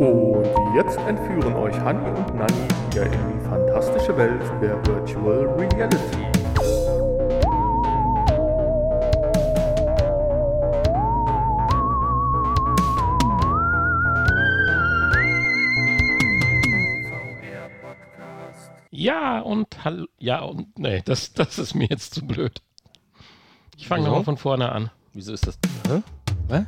Und jetzt entführen euch Hanni und Nanni wieder in die fantastische Welt der Virtual Reality. Ja und hallo. Ja und nee, das, das ist mir jetzt zu blöd. Ich fange nochmal von vorne an. Wieso ist das? Hä? Hä?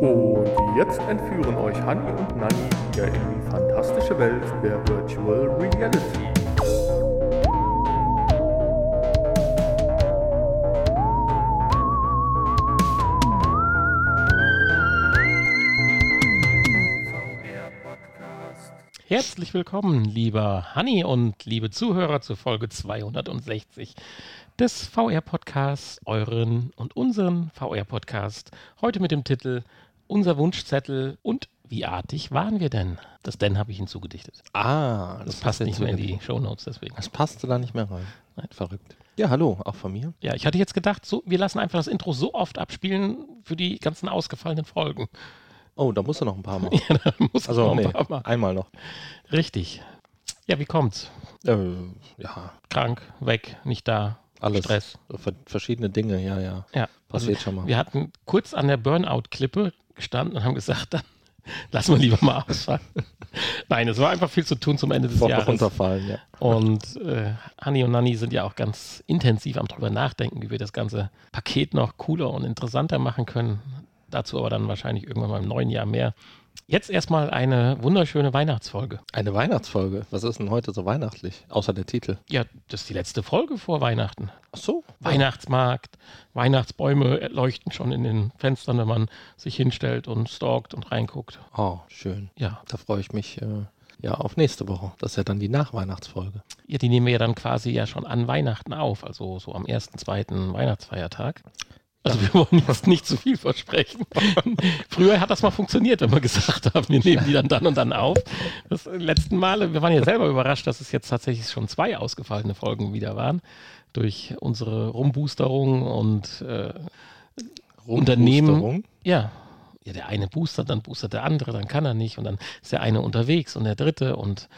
Und jetzt entführen euch Hanni und Nanni wieder in die fantastische Welt der Virtual Reality. Herzlich willkommen, lieber Hanni und liebe Zuhörer zur Folge 260 des VR-Podcasts, euren und unseren VR-Podcast. Heute mit dem Titel Unser Wunschzettel und wie artig waren wir denn? Das denn habe ich hinzugedichtet. Ah, Das, passt nicht mehr in die Shownotes deswegen. Das passte da nicht mehr rein. Nein. Verrückt. Ja, hallo, auch von mir. Ja, ich hatte jetzt gedacht, so, wir lassen einfach das Intro so oft abspielen für die ganzen ausgefallenen Folgen. Oh, da musst du noch ein paar Mal. Ja, da muss Also, noch ein nee, paar Mal. einmal noch. Richtig. Ja, wie kommt's? Äh, ja, Krank, weg, nicht da, alles. Stress. Ver verschiedene Dinge, ja, ja. Ja, Passiert schon mal. Wir hatten kurz an der Burnout-Klippe gestanden und haben gesagt, dann lassen wir lieber mal ausfallen. Nein, es war einfach viel zu tun zum Ende des Vor Jahres. runterfallen, ja. Und äh, Hanni und Nanni sind ja auch ganz intensiv am drüber nachdenken, wie wir das ganze Paket noch cooler und interessanter machen können. Dazu aber dann wahrscheinlich irgendwann mal im neuen Jahr mehr. Jetzt erstmal eine wunderschöne Weihnachtsfolge. Eine Weihnachtsfolge. Was ist denn heute so weihnachtlich? Außer der Titel. Ja, das ist die letzte Folge vor Weihnachten. Ach so. Weihnachtsmarkt, Weihnachtsbäume leuchten schon in den Fenstern, wenn man sich hinstellt und stalkt und reinguckt. Oh, schön. Ja, Da freue ich mich äh, ja auf nächste Woche. Das ist ja dann die Nachweihnachtsfolge. ja, die nehmen wir ja dann quasi ja schon an Weihnachten auf, also so am ersten, zweiten Weihnachtsfeiertag. Also wir wollen jetzt nicht zu viel versprechen. Früher hat das mal funktioniert, wenn wir gesagt haben, wir nehmen die dann dann und dann auf. Das letzten Male, wir waren ja selber überrascht, dass es jetzt tatsächlich schon zwei ausgefallene Folgen wieder waren. Durch unsere Rumboosterung und äh, Unternehmen- ja, ja, der eine boostert, dann boostert der andere, dann kann er nicht und dann ist der eine unterwegs und der dritte und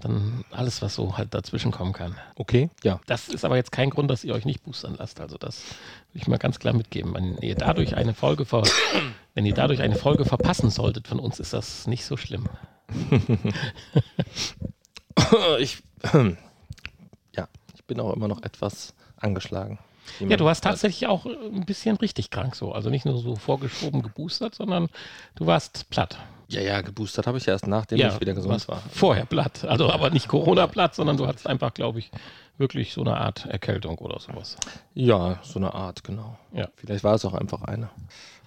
dann alles, was so halt dazwischen kommen kann. Okay, ja. Das ist aber jetzt kein Grund, dass ihr euch nicht boostern lasst. Also das will ich mal ganz klar mitgeben. Wenn ihr dadurch eine Folge ver wenn ihr dadurch eine Folge verpassen solltet von uns, ist das nicht so schlimm. ich, ja, ich bin auch immer noch etwas angeschlagen. Ja, du warst tatsächlich auch ein bisschen richtig krank so. Also nicht nur so vorgeschoben geboostert, sondern du warst platt. Ja, ja, geboostert habe ich ja erst nachdem ich wieder gesund war. Vorher platt. Also aber nicht Corona-platt, sondern du hattest einfach, glaube ich, wirklich so eine Art Erkältung oder sowas. Ja, so eine Art, genau. Ja. Vielleicht war es auch einfach eine.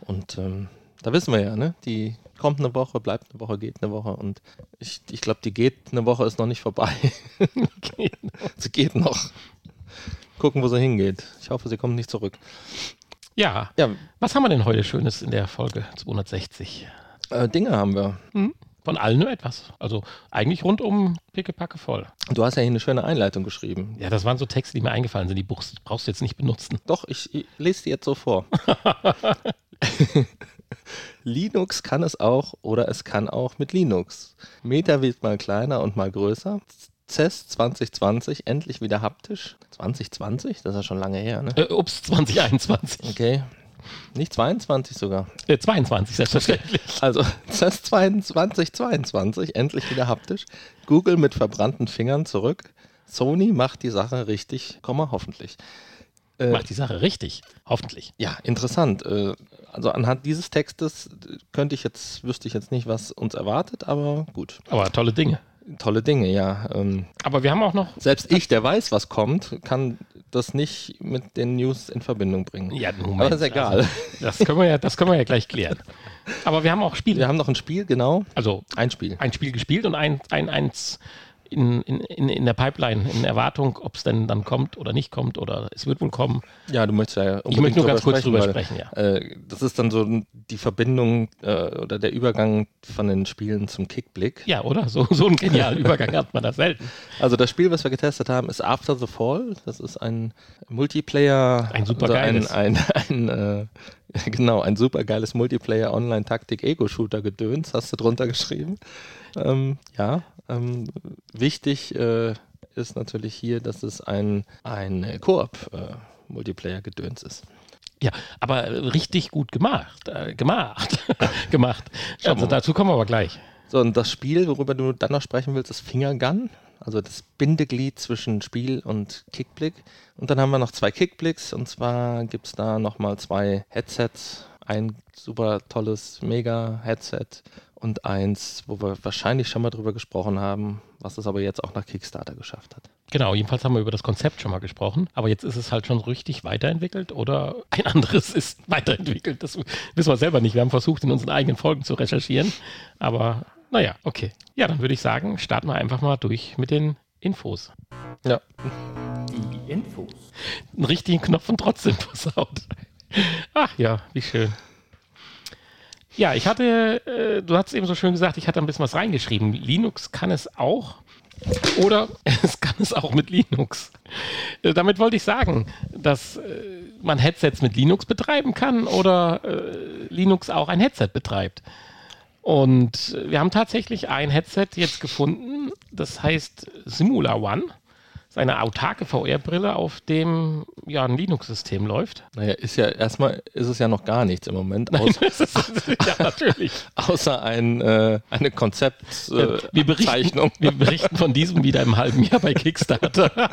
Und ähm, da wissen wir ja, ne? Die kommt eine Woche, bleibt eine Woche, geht eine Woche. Und ich, ich glaube, die geht eine Woche ist noch nicht vorbei. Sie geht noch. Gucken, wo sie hingeht. Ich hoffe, sie kommt nicht zurück. Ja, Ja, was haben wir denn heute Schönes in der Folge 260? Äh, Dinge haben wir. Von allen nur etwas. Also eigentlich rundum pickepacke voll. Du hast ja hier eine schöne Einleitung geschrieben. Ja, das waren so Texte, die mir eingefallen sind. Die brauchst, brauchst du jetzt nicht benutzen. Doch, ich, ich lese die jetzt so vor. Linux kann es auch oder es kann auch mit Linux. Meta wird mal kleiner und mal größer. CES 2020 endlich wieder haptisch. 2020? Das ist ja schon lange her, ne? Äh, ups, 2021. Okay. Nicht 22 sogar. Äh, 22, selbstverständlich. Also CES 2022 endlich wieder haptisch. Google mit verbrannten Fingern zurück. Sony macht die Sache richtig, Komma, hoffentlich. Äh, Macht die Sache richtig. Hoffentlich. Ja, interessant. Äh, Also anhand dieses Textes äh, könnte ich jetzt, wüsste ich jetzt nicht, was uns erwartet, aber gut. Aber tolle Dinge. Tolle Dinge, ja. Ähm, Aber wir haben auch noch. Selbst ich, der weiß, was kommt, kann das nicht mit den News in Verbindung bringen. Ja, Moment, aber ist egal. Also, das, können wir ja, das können wir ja gleich klären. Aber wir haben auch Spiele. Wir haben noch ein Spiel, genau. Also Ein Spiel. ein Spiel gespielt und ein, ein, eins in, in, in, der Pipeline, in Erwartung, ob es denn dann kommt oder nicht kommt oder es wird wohl kommen. Ja, du möchtest ja Ich möchte nur ganz kurz drüber sprechen, ja. Äh, das ist dann so die Verbindung äh, oder der Übergang von den Spielen zum Kickblick. Ja, oder? So, so einen genialen Übergang hat man da selten. Also das Spiel, was wir getestet haben, ist After the Fall. Das ist ein Multiplayer. Ein super also ein, geiles. ein, ein, äh, Genau, ein super geiles Multiplayer Online-Taktik-Ego-Shooter-Gedöns, hast du drunter geschrieben. Ähm, ja, ähm, wichtig äh, ist natürlich hier, dass es ein, ein Koop-Multiplayer-Gedöns ist. Ja, aber richtig gut gemacht. Äh, gemacht. gemacht. Schauen Also dazu kommen wir aber gleich. So, und das Spiel, worüber du dann noch sprechen willst, ist Fingergun. Also das Bindeglied zwischen Spiel und Kickblick. Und dann haben wir noch zwei Kickblicks. Und zwar gibt es da nochmal zwei Headsets. Ein super tolles Mega-Headset und eins, wo wir wahrscheinlich schon mal drüber gesprochen haben, was es aber jetzt auch nach Kickstarter geschafft hat. Genau, jedenfalls haben wir über das Konzept schon mal gesprochen, aber jetzt ist es halt schon richtig weiterentwickelt oder ein anderes ist weiterentwickelt. Das wissen wir selber nicht. Wir haben versucht, in unseren eigenen Folgen zu recherchieren, aber naja, okay. Ja, dann würde ich sagen, starten wir einfach mal durch mit den Infos. Ja, Die Infos. Einen richtigen Knopf und trotzdem versaut. Ach ja, wie schön. Ja, ich hatte, äh, du hast eben so schön gesagt, ich hatte ein bisschen was reingeschrieben. Linux kann es auch oder es kann es auch mit Linux. Äh, damit wollte ich sagen, dass äh, man Headsets mit Linux betreiben kann oder äh, Linux auch ein Headset betreibt. Und äh, wir haben tatsächlich ein Headset jetzt gefunden, das heißt Simula One. Ist eine autarke VR-Brille, auf dem ja ein Linux-System läuft. naja, ist ja erstmal ist es ja noch gar nichts im Moment, Nein, das ist, ja, natürlich. außer ein, äh, eine Konzeptzeichnung. Äh, wir, berichten, wir berichten von diesem wieder im halben Jahr bei Kickstarter.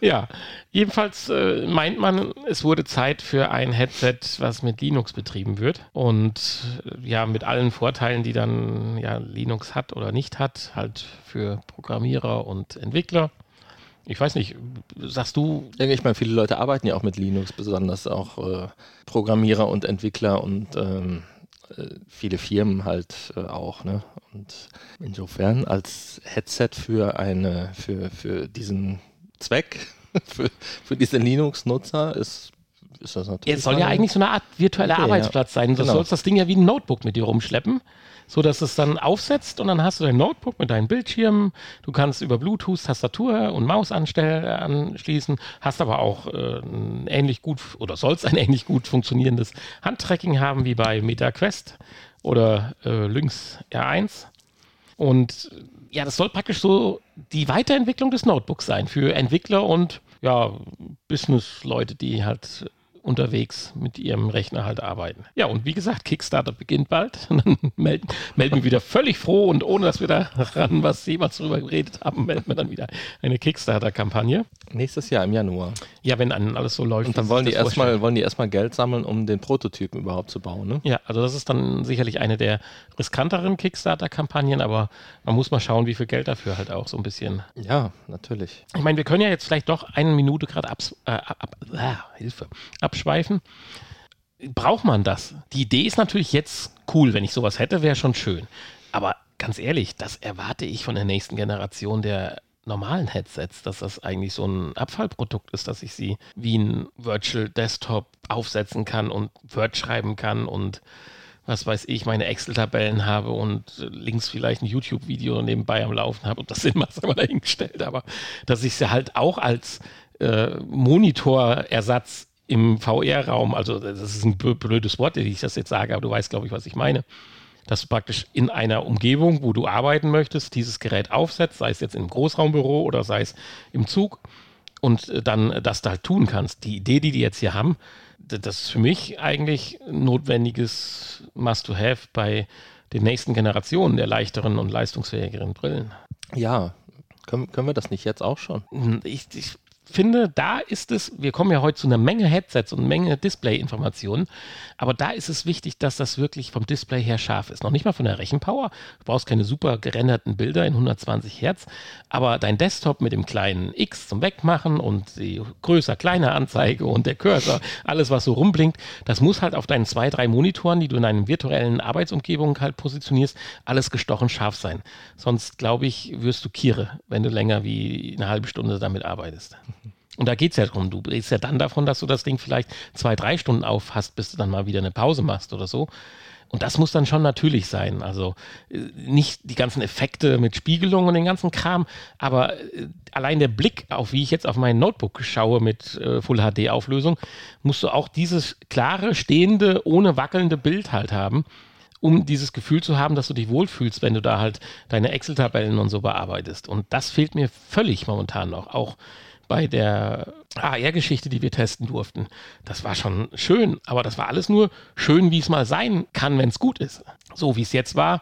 ja, jedenfalls äh, meint man, es wurde Zeit für ein Headset, was mit Linux betrieben wird. Und äh, ja, mit allen Vorteilen, die dann ja, Linux hat oder nicht hat, halt für Programmierer und Entwickler. Ich weiß nicht, sagst du, ich meine, viele Leute arbeiten ja auch mit Linux, besonders auch äh, Programmierer und Entwickler und ähm, äh, viele Firmen halt äh, auch. Ne? Und insofern als Headset für eine für, für diesen Zweck, für, für diese Linux-Nutzer ist, ist das natürlich. Es soll ja eigentlich so eine Art virtueller Okay, ja. Arbeitsplatz sein. Du Genau. sollst das Ding ja wie ein Notebook mit dir rumschleppen, so dass es dann aufsetzt und dann hast du dein Notebook mit deinen Bildschirmen. Du kannst über Bluetooth Tastatur und Maus anschließen, hast aber auch äh, ein ähnlich gut oder sollst ein ähnlich gut funktionierendes Handtracking haben wie bei MetaQuest oder äh, Lynx R1. Und ja, das soll praktisch so die Weiterentwicklung des Notebooks sein für Entwickler und ja, Business-Leute, die halt unterwegs mit ihrem Rechner halt arbeiten. Ja, und wie gesagt, Kickstarter beginnt bald. Und dann melden, melden wir wieder völlig froh und ohne dass wir daran was jemals drüber geredet haben, melden wir dann wieder eine Kickstarter-Kampagne. Nächstes Jahr im Januar. Ja, wenn dann alles so läuft. Und dann wollen die erstmal wollen die erstmal Geld sammeln, um den Prototypen überhaupt zu bauen. Ne? Ja, also das ist dann sicherlich eine der riskanteren Kickstarter-Kampagnen, aber man muss mal schauen, wie viel Geld dafür halt auch so ein bisschen. Ja, natürlich. Ich meine, wir können ja jetzt vielleicht doch eine Minute gerade abs äh, ab, ah, Hilfe, abschweifen. Braucht man das? Die Idee ist natürlich jetzt cool, wenn ich sowas hätte, wäre schon schön. Aber ganz ehrlich, das erwarte ich von der nächsten Generation der normalen Headsets, dass das eigentlich so ein Abfallprodukt ist, dass ich sie wie ein Virtual Desktop aufsetzen kann und Word schreiben kann und was weiß ich, meine Excel-Tabellen habe und links vielleicht ein YouTube-Video nebenbei am Laufen habe und das Sinn macht, aber dahingestellt, aber dass ich sie halt auch als äh, Monitorersatz im VR-Raum, also das ist ein blö- blödes Wort, wie ich das jetzt sage, aber du weißt, glaube ich, was ich meine, dass du praktisch in einer Umgebung, wo du arbeiten möchtest, dieses Gerät aufsetzt, sei es jetzt im Großraumbüro oder sei es im Zug und äh, dann das da halt tun kannst. Die Idee, die die jetzt hier haben, das ist für mich eigentlich ein notwendiges Must-to-Have bei den nächsten Generationen der leichteren und leistungsfähigeren Brillen. Ja, können, können wir das nicht jetzt auch schon? Ich, ich finde, da ist es, wir kommen ja heute zu einer Menge Headsets und Menge Display-Informationen, aber da ist es wichtig, dass das wirklich vom Display her scharf ist. Noch nicht mal von der Rechenpower. Du brauchst keine super gerenderten Bilder in 120 Hertz, aber dein Desktop mit dem kleinen X zum Wegmachen und die größer, kleiner Anzeige und der Cursor, alles was so rumblinkt, das muss halt auf deinen zwei, drei Monitoren, die du in deinen virtuellen Arbeitsumgebungen halt positionierst, alles gestochen scharf sein. Sonst, glaube ich, wirst du Kiere, wenn du länger wie eine halbe Stunde damit arbeitest. Und da geht es ja darum, du redest ja dann davon, dass du das Ding vielleicht zwei, drei Stunden auf hast, bis du dann mal wieder eine Pause machst oder so. Und das muss dann schon natürlich sein. Also äh, nicht die ganzen Effekte mit Spiegelung und den ganzen Kram, aber äh, allein der Blick auf, wie ich jetzt auf mein Notebook schaue mit äh, Full HD Auflösung, musst du auch dieses klare, stehende, ohne wackelnde Bild halt haben, um dieses Gefühl zu haben, dass du dich wohlfühlst, wenn du da halt deine Excel-Tabellen und so bearbeitest. Und das fehlt mir völlig momentan noch. Auch bei der AR-Geschichte, die wir testen durften. Das war schon schön, aber das war alles nur schön, wie es mal sein kann, wenn es gut ist. So wie es jetzt war,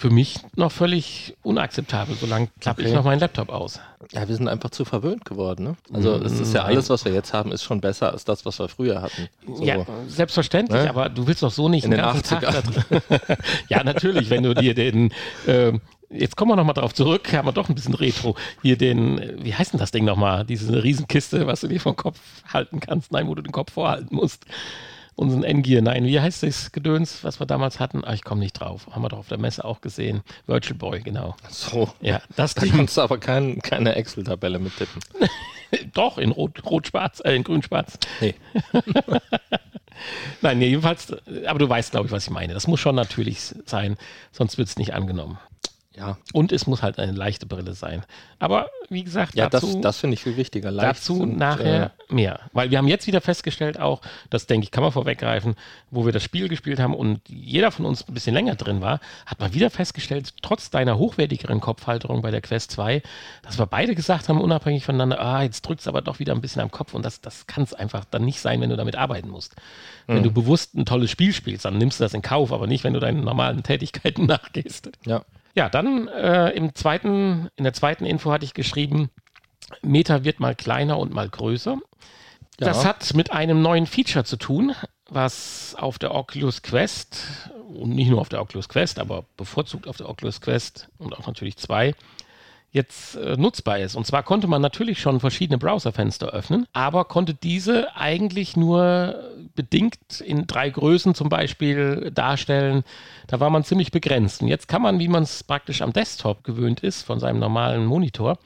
für mich noch völlig unakzeptabel. Solange klappe okay. ich noch meinen Laptop aus. Ja, wir sind einfach zu verwöhnt geworden. Ne? Also es ist ja alles, was wir jetzt haben, ist schon besser als das, was wir früher hatten. So. Ja, selbstverständlich, ne? aber du willst doch so nicht In den, den ganzen 80er. Tag da drin. ja, natürlich, wenn du dir den äh, jetzt kommen wir nochmal drauf zurück, haben wir doch ein bisschen Retro. Hier den, wie heißt denn das Ding nochmal? Diese Riesenkiste, was du dir vom Kopf halten kannst, nein, wo du den Kopf vorhalten musst. Unseren N-Gear, nein, wie heißt das Gedöns, was wir damals hatten? Ah, ich komme nicht drauf. Haben wir doch auf der Messe auch gesehen. Virtual Boy, genau. So. Ja, das da kannst du aber kein, keine Excel-Tabelle mittippen. doch, in Rot-Schwarz, äh, in Grün-Schwarz. Nee. Nein, jedenfalls, aber du weißt, glaube ich, was ich meine. Das muss schon natürlich sein, sonst wird es nicht angenommen. Ja. Und es muss halt eine leichte Brille sein. Aber wie gesagt, ja, dazu, das, das finde ich viel wichtiger. Leicht dazu und, nachher äh, mehr. Weil wir haben jetzt wieder festgestellt, auch, das denke ich, kann man vorweggreifen, wo wir das Spiel gespielt haben und jeder von uns ein bisschen länger drin war, hat man wieder festgestellt, trotz deiner hochwertigeren Kopfhalterung bei der Quest 2, dass wir beide gesagt haben, unabhängig voneinander, ah, jetzt drückt es aber doch wieder ein bisschen am Kopf und das, das kann es einfach dann nicht sein, wenn du damit arbeiten musst. Mhm. Wenn du bewusst ein tolles Spiel spielst, dann nimmst du das in Kauf, aber nicht, wenn du deinen normalen Tätigkeiten nachgehst. Ja. Ja, dann äh, im zweiten, in der zweiten Info hatte ich geschrieben, Meta wird mal kleiner und mal größer. Ja. Das hat mit einem neuen Feature zu tun, was auf der Oculus Quest und nicht nur auf der Oculus Quest, aber bevorzugt auf der Oculus Quest und auch natürlich zwei jetzt äh, nutzbar ist. Und zwar konnte man natürlich schon verschiedene Browserfenster öffnen, aber konnte diese eigentlich nur bedingt in drei Größen zum Beispiel darstellen. Da war man ziemlich begrenzt. Und jetzt kann man, wie man es praktisch am Desktop gewöhnt ist, von seinem normalen Monitor,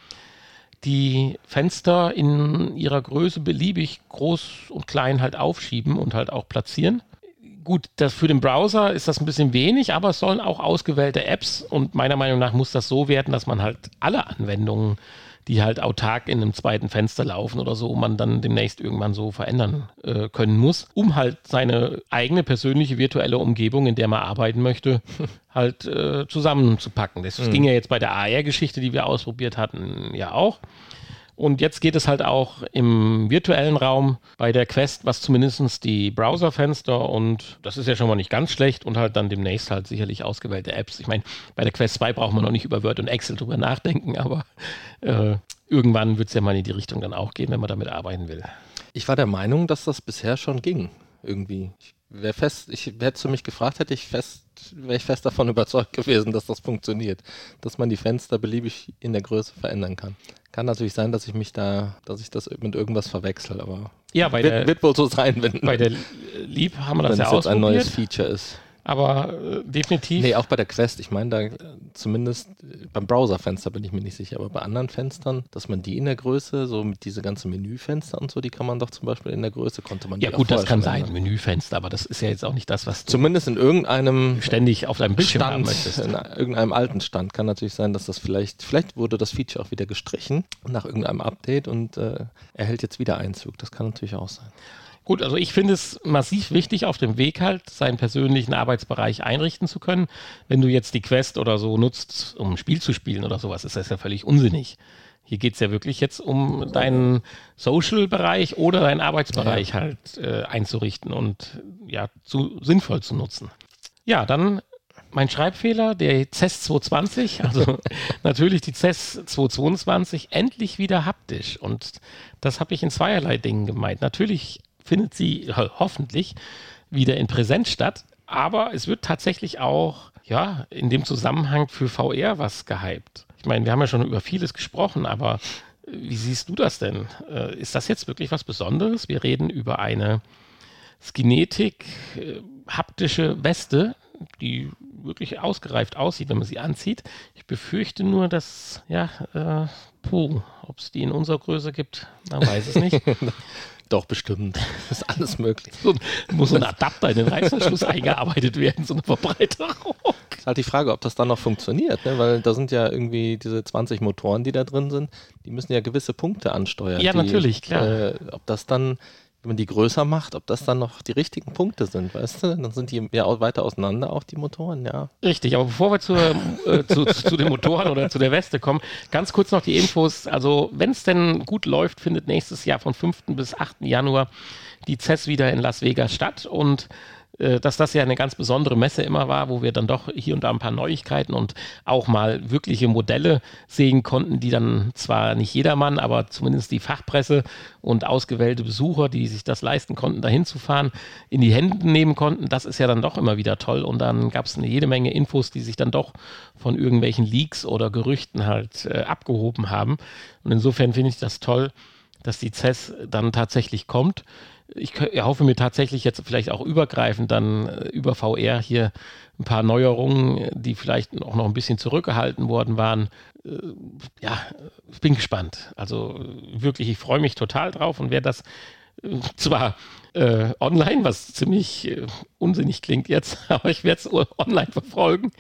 die Fenster in ihrer Größe beliebig groß und klein halt aufschieben und halt auch platzieren gut, das für den Browser ist das ein bisschen wenig, aber es sollen auch ausgewählte Apps und meiner Meinung nach muss das so werden, dass man halt alle Anwendungen, die halt autark in einem zweiten Fenster laufen oder so, man dann demnächst irgendwann so verändern äh, können muss, um halt seine eigene persönliche virtuelle Umgebung, in der man arbeiten möchte, halt äh, zusammenzupacken. Das mhm. ging ja jetzt bei der AR-Geschichte, die wir ausprobiert hatten, ja auch. Und jetzt geht es halt auch im virtuellen Raum bei der Quest, was zumindest die Browserfenster und das ist ja schon mal nicht ganz schlecht und halt dann demnächst halt sicherlich ausgewählte Apps. Ich meine, bei der Quest 2 braucht man noch nicht über Word und Excel drüber nachdenken, aber äh, irgendwann wird es ja mal in die Richtung dann auch gehen, wenn man damit arbeiten will. Ich war der Meinung, dass das bisher schon ging, irgendwie. Ich wäre fest, ich hätte du mich gefragt, hätte ich fest, wäre ich fest davon überzeugt gewesen, dass das funktioniert, dass man die Fenster beliebig in der Größe verändern kann. Kann natürlich sein, dass ich mich da, dass ich das mit irgendwas verwechsel, aber ja, bei wird, der, wird wohl so sein, wenn bei der Lieb haben wir das ja ausprobiert. ein neues Feature ist aber äh, definitiv. Nee, auch bei der Quest. Ich meine, da äh, zumindest äh, beim Browserfenster bin ich mir nicht sicher, aber bei anderen Fenstern, dass man die in der Größe, so mit diese ganzen Menüfenster und so, die kann man doch zum Beispiel in der Größe, konnte man Ja, gut, das kann sein, Menüfenster, aber das ist ja jetzt auch nicht das, was du zumindest in irgendeinem ständig auf deinem Bildschirm Stand, haben möchtest. In irgendeinem alten Stand kann natürlich sein, dass das vielleicht, vielleicht wurde das Feature auch wieder gestrichen nach irgendeinem Update und äh, erhält jetzt wieder Einzug. Das kann natürlich auch sein. Gut, also ich finde es massiv wichtig, auf dem Weg halt seinen persönlichen Arbeitsbereich einrichten zu können. Wenn du jetzt die Quest oder so nutzt, um ein Spiel zu spielen oder sowas, ist das ja völlig unsinnig. Hier geht es ja wirklich jetzt um deinen Social-Bereich oder deinen Arbeitsbereich ja. halt äh, einzurichten und ja, zu, sinnvoll zu nutzen. Ja, dann mein Schreibfehler, der CES 220, also natürlich die CES 222, endlich wieder haptisch. Und das habe ich in zweierlei Dingen gemeint. Natürlich findet sie hoffentlich wieder in Präsenz statt, aber es wird tatsächlich auch ja, in dem Zusammenhang für VR was gehypt. Ich meine, wir haben ja schon über vieles gesprochen, aber wie siehst du das denn? Äh, ist das jetzt wirklich was Besonderes? Wir reden über eine Skinetik, äh, haptische Weste, die wirklich ausgereift aussieht, wenn man sie anzieht. Ich befürchte nur, dass, ja, äh, puh, ob es die in unserer Größe gibt, man weiß es nicht. Doch, bestimmt. ist alles möglich. So, muss so ein Adapter in den Reißverschluss eingearbeitet werden, so eine Verbreiterung. Ist halt die Frage, ob das dann noch funktioniert, ne? weil da sind ja irgendwie diese 20 Motoren, die da drin sind, die müssen ja gewisse Punkte ansteuern. Ja, die, natürlich, klar. Äh, ob das dann wenn man die größer macht, ob das dann noch die richtigen Punkte sind, weißt du? Dann sind die ja auch weiter auseinander, auch die Motoren, ja. Richtig, aber bevor wir zur, äh, zu, zu, den Motoren oder zu der Weste kommen, ganz kurz noch die Infos. Also, wenn es denn gut läuft, findet nächstes Jahr von 5. bis 8. Januar die CES wieder in Las Vegas statt und dass das ja eine ganz besondere Messe immer war, wo wir dann doch hier und da ein paar Neuigkeiten und auch mal wirkliche Modelle sehen konnten, die dann zwar nicht jedermann, aber zumindest die Fachpresse und ausgewählte Besucher, die sich das leisten konnten, dahin zu fahren, in die Hände nehmen konnten. Das ist ja dann doch immer wieder toll. Und dann gab es eine jede Menge Infos, die sich dann doch von irgendwelchen Leaks oder Gerüchten halt äh, abgehoben haben. Und insofern finde ich das toll, dass die CES dann tatsächlich kommt ich hoffe mir tatsächlich jetzt vielleicht auch übergreifend dann äh, über VR hier ein paar Neuerungen, die vielleicht auch noch ein bisschen zurückgehalten worden waren. Äh, ja, ich bin gespannt. Also wirklich, ich freue mich total drauf und wer das äh, zwar äh, online, was ziemlich äh, unsinnig klingt jetzt, aber ich werde es online verfolgen,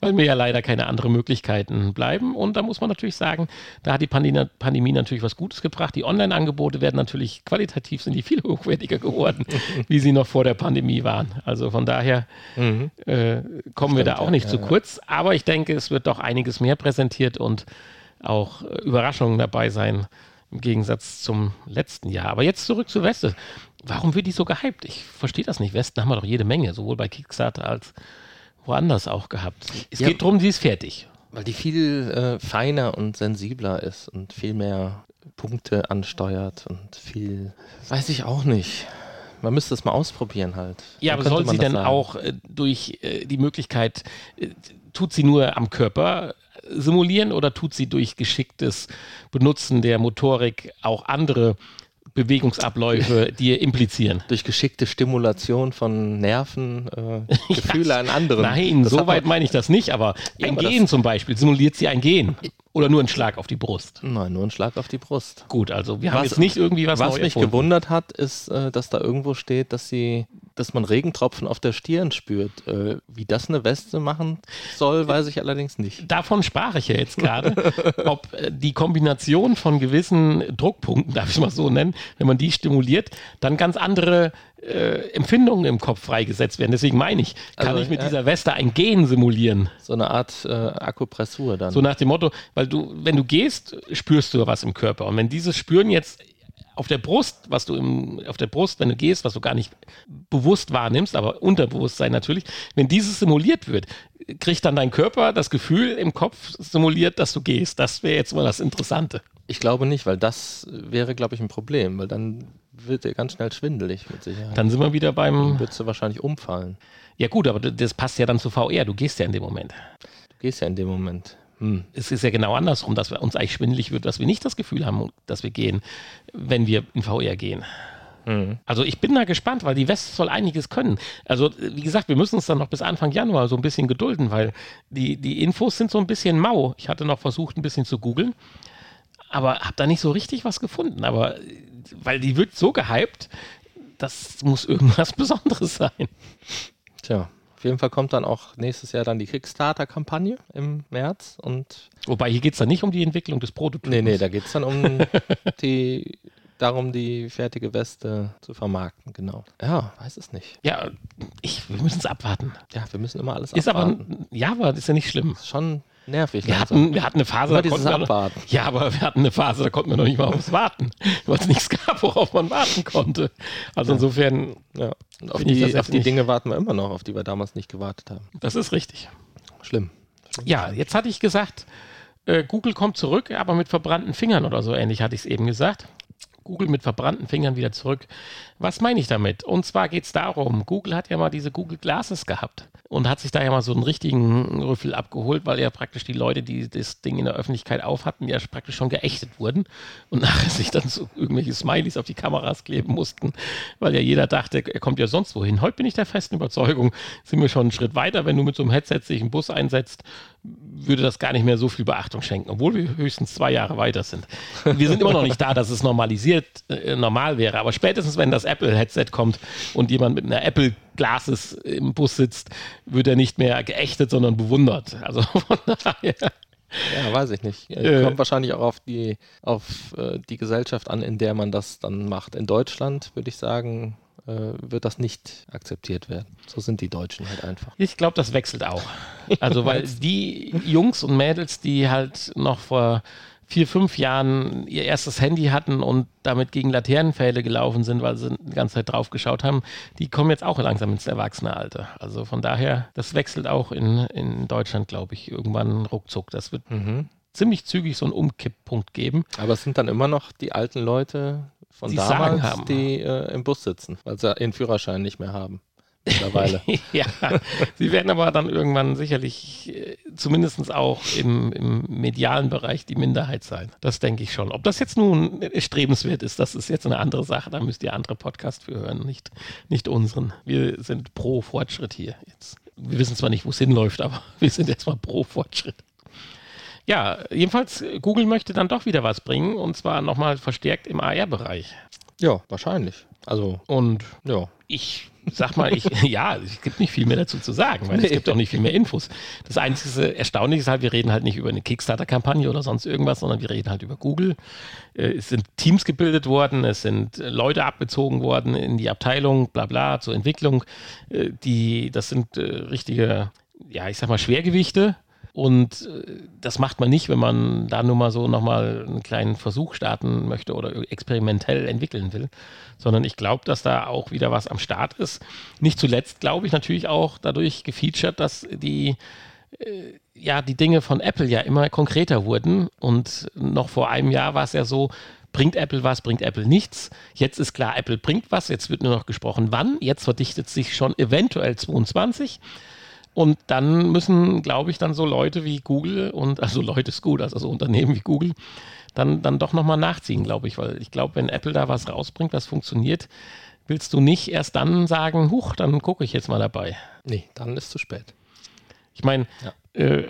weil mir ja leider keine anderen Möglichkeiten bleiben. Und da muss man natürlich sagen, da hat die Pandemie, Pandemie natürlich was Gutes gebracht. Die Online-Angebote werden natürlich qualitativ sind die viel hochwertiger geworden, wie sie noch vor der Pandemie waren. Also von daher mhm. äh, kommen Stimmt, wir da auch nicht ja, zu ja. kurz. Aber ich denke, es wird doch einiges mehr präsentiert und auch äh, Überraschungen dabei sein im Gegensatz zum letzten Jahr. Aber jetzt zurück zu Weste. Warum wird die so gehypt? Ich verstehe das nicht. Westen haben wir doch jede Menge, sowohl bei Kickstarter als woanders auch gehabt. Es ja, geht darum, sie ist fertig. Weil die viel äh, feiner und sensibler ist und viel mehr Punkte ansteuert und viel, weiß ich auch nicht. Man müsste es mal ausprobieren halt. Ja, Dann aber soll sie denn sagen. auch äh, durch äh, die Möglichkeit, äh, tut sie nur am Körper simulieren oder tut sie durch geschicktes Benutzen der Motorik auch andere Bewegungsabläufe dir implizieren. Durch geschickte Stimulation von Nerven, äh, Gefühle an anderen. Nein, das so weit meine ich das nicht, aber ja, ein aber Gehen zum Beispiel, simuliert sie ein Gehen. Oder nur ein Schlag auf die Brust? Nein, nur ein Schlag auf die Brust. Gut, also wir was, haben jetzt nicht irgendwie was Was mich erfunden. gewundert hat, ist, äh, dass da irgendwo steht, dass sie, dass man Regentropfen auf der Stirn spürt. Äh, wie das eine Weste machen soll, weiß ich allerdings nicht. Davon sprach ich ja jetzt gerade, ob äh, die Kombination von gewissen Druckpunkten, darf ich mal so nennen, wenn man die stimuliert, dann ganz andere äh, Empfindungen im Kopf freigesetzt werden. Deswegen meine ich, kann also, ich mit ja. dieser Weste ein Gehen simulieren. So eine Art äh, Akupressur dann. So nach dem Motto, weil du, wenn du gehst, spürst du was im Körper. Und wenn dieses Spüren jetzt auf der Brust, was du im, auf der Brust, wenn du gehst, was du gar nicht bewusst wahrnimmst, aber Unterbewusstsein natürlich, wenn dieses simuliert wird, kriegt dann dein Körper das Gefühl im Kopf simuliert, dass du gehst. Das wäre jetzt mal das Interessante. Ich glaube nicht, weil das wäre, glaube ich, ein Problem, weil dann wird er ganz schnell schwindelig mit Sicherheit. Dann sind wir wieder beim. Dann würdest du wahrscheinlich umfallen. Ja, gut, aber das passt ja dann zu VR. Du gehst ja in dem Moment. Du gehst ja in dem Moment. Hm. Es ist ja genau andersrum, dass wir uns eigentlich schwindelig wird, dass wir nicht das Gefühl haben, dass wir gehen, wenn wir in VR gehen. Hm. Also ich bin da gespannt, weil die West soll einiges können. Also wie gesagt, wir müssen uns dann noch bis Anfang Januar so ein bisschen gedulden, weil die, die Infos sind so ein bisschen mau. Ich hatte noch versucht, ein bisschen zu googeln, aber habe da nicht so richtig was gefunden. Aber weil die wird so gehypt, das muss irgendwas Besonderes sein. Tja, auf jeden Fall kommt dann auch nächstes Jahr dann die Kickstarter-Kampagne im März. Und Wobei hier geht es dann nicht um die Entwicklung des Prototyps. Nee, nee, da geht es dann um die darum, die fertige Weste zu vermarkten, genau. Ja, weiß es nicht. Ja, ich, wir müssen es abwarten. Ja, wir müssen immer alles ist abwarten. Aber, ja, aber das ist ja nicht schlimm. Ist schon nervig. Wir langsam. hatten, wir hatten eine Phase, Immer da konnten wir, Abwarten. ja, aber wir hatten eine Phase, da konnten wir noch nicht mal aufs Warten, weil es nichts gab, worauf man warten konnte. Also insofern, Ja. Auf ich die, jetzt auf die Dinge warten wir immer noch, auf die wir damals nicht gewartet haben. das ist richtig. Schlimm. Ja, jetzt hatte ich gesagt, äh, Google kommt zurück, aber mit verbrannten Fingern oder so ähnlich hatte ich es eben gesagt. Google mit verbrannten Fingern wieder zurück. Was meine ich damit? Und zwar geht es darum, Google hat ja mal diese Google Glasses gehabt und hat sich da ja mal so einen richtigen Rüffel abgeholt, weil ja praktisch die Leute, die das Ding in der Öffentlichkeit aufhatten, ja praktisch schon geächtet wurden und nachher sich dann so irgendwelche Smileys auf die Kameras kleben mussten, weil ja jeder dachte, er kommt ja sonst wohin. Heute bin ich der festen Überzeugung, sind wir schon einen Schritt weiter. Wenn du mit so einem Headset sich einen Bus einsetzt, würde das gar nicht mehr so viel Beachtung schenken, obwohl wir höchstens zwei Jahre weiter sind. Wir sind immer noch nicht da, dass es normalisiert, äh, normal wäre. Aber spätestens, wenn das Apple-Headset kommt und jemand mit einer Apple Glasses im Bus sitzt, wird er nicht mehr geächtet, sondern bewundert. Also von daher. Ja, weiß ich nicht. Äh. Kommt wahrscheinlich auch auf die, auf äh, die Gesellschaft an, in der man das dann macht. In Deutschland würde ich sagen, äh, wird das nicht akzeptiert werden. So sind die Deutschen halt einfach. Ich glaube, das wechselt auch. Also, weil die Jungs und Mädels, die halt noch vor vier, fünf Jahren ihr erstes Handy hatten und damit gegen Laternenpfähle gelaufen sind, weil sie die ganze Zeit drauf geschaut haben, die kommen jetzt auch langsam ins Erwachsenealter. Also von daher, das wechselt auch in, in Deutschland, glaube ich, irgendwann ruckzuck. Das wird ziemlich zügig so einen Umkipppunkt geben. Aber es sind dann immer noch die alten Leute von Die damals, die äh, im Bus sitzen, weil sie ihren Führerschein nicht mehr haben. Mittlerweile. ja, sie werden aber dann irgendwann sicherlich äh, zumindest auch im, im medialen Bereich die Minderheit sein. Das denke ich schon. Ob das jetzt nun strebenswert ist, das ist jetzt eine andere Sache. Da müsst ihr andere Podcasts für hören, nicht, nicht unseren. Wir sind pro Fortschritt hier jetzt. Wir wissen zwar nicht, wo es hinläuft, aber wir sind erstmal pro Fortschritt. Ja, jedenfalls, Google möchte dann doch wieder was bringen und zwar nochmal verstärkt im AR-Bereich. ja, wahrscheinlich. Also, Und ja. ich sag mal, ich, ja, es gibt nicht viel mehr dazu zu sagen, weil es gibt auch nicht viel mehr Infos. Das einzige Erstaunliche ist halt, wir reden halt nicht über eine Kickstarter-Kampagne oder sonst irgendwas, sondern wir reden halt über Google. Äh, Es sind Teams gebildet worden, es sind äh, Leute abgezogen worden in die Abteilung, bla bla, zur Entwicklung. Äh, Die, das sind richtige, ja, ich sag mal, Schwergewichte. Und äh, das macht man nicht, wenn man da nur mal so nochmal einen kleinen Versuch starten möchte oder experimentell entwickeln will, sondern ich glaube, dass da auch wieder was am Start ist. Nicht zuletzt glaube ich natürlich auch dadurch gefeatured, dass die äh, ja die Dinge von Apple ja immer konkreter wurden und noch vor einem Jahr war es ja so, bringt Apple was, bringt Apple nichts. Jetzt ist klar, Apple bringt was, jetzt wird nur noch gesprochen, wann. Jetzt verdichtet sich schon eventuell 22. Und dann müssen, glaube ich, dann so Leute wie Google und, also Leute ist gut, also so Unternehmen wie Google, dann, dann doch nochmal nachziehen, glaube ich. Weil ich glaube, wenn Apple da was rausbringt, was funktioniert, willst du nicht erst dann sagen, huch, dann gucke ich jetzt mal dabei. Nee, dann ist zu spät. Ich meine, Ja. äh,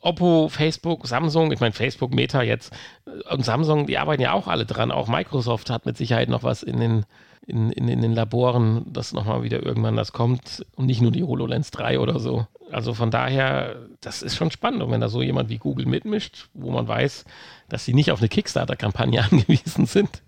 Oppo, Facebook, Samsung, ich meine Facebook, Meta jetzt äh, und Samsung, die arbeiten ja auch alle dran. Auch Microsoft hat mit Sicherheit noch was in den, in, in, in den Laboren, dass nochmal wieder irgendwann das kommt und nicht nur die HoloLens 3 oder so. Also von daher, das ist schon spannend. Und wenn da so jemand wie Google mitmischt, wo man weiß, dass sie nicht auf eine Kickstarter-Kampagne angewiesen sind.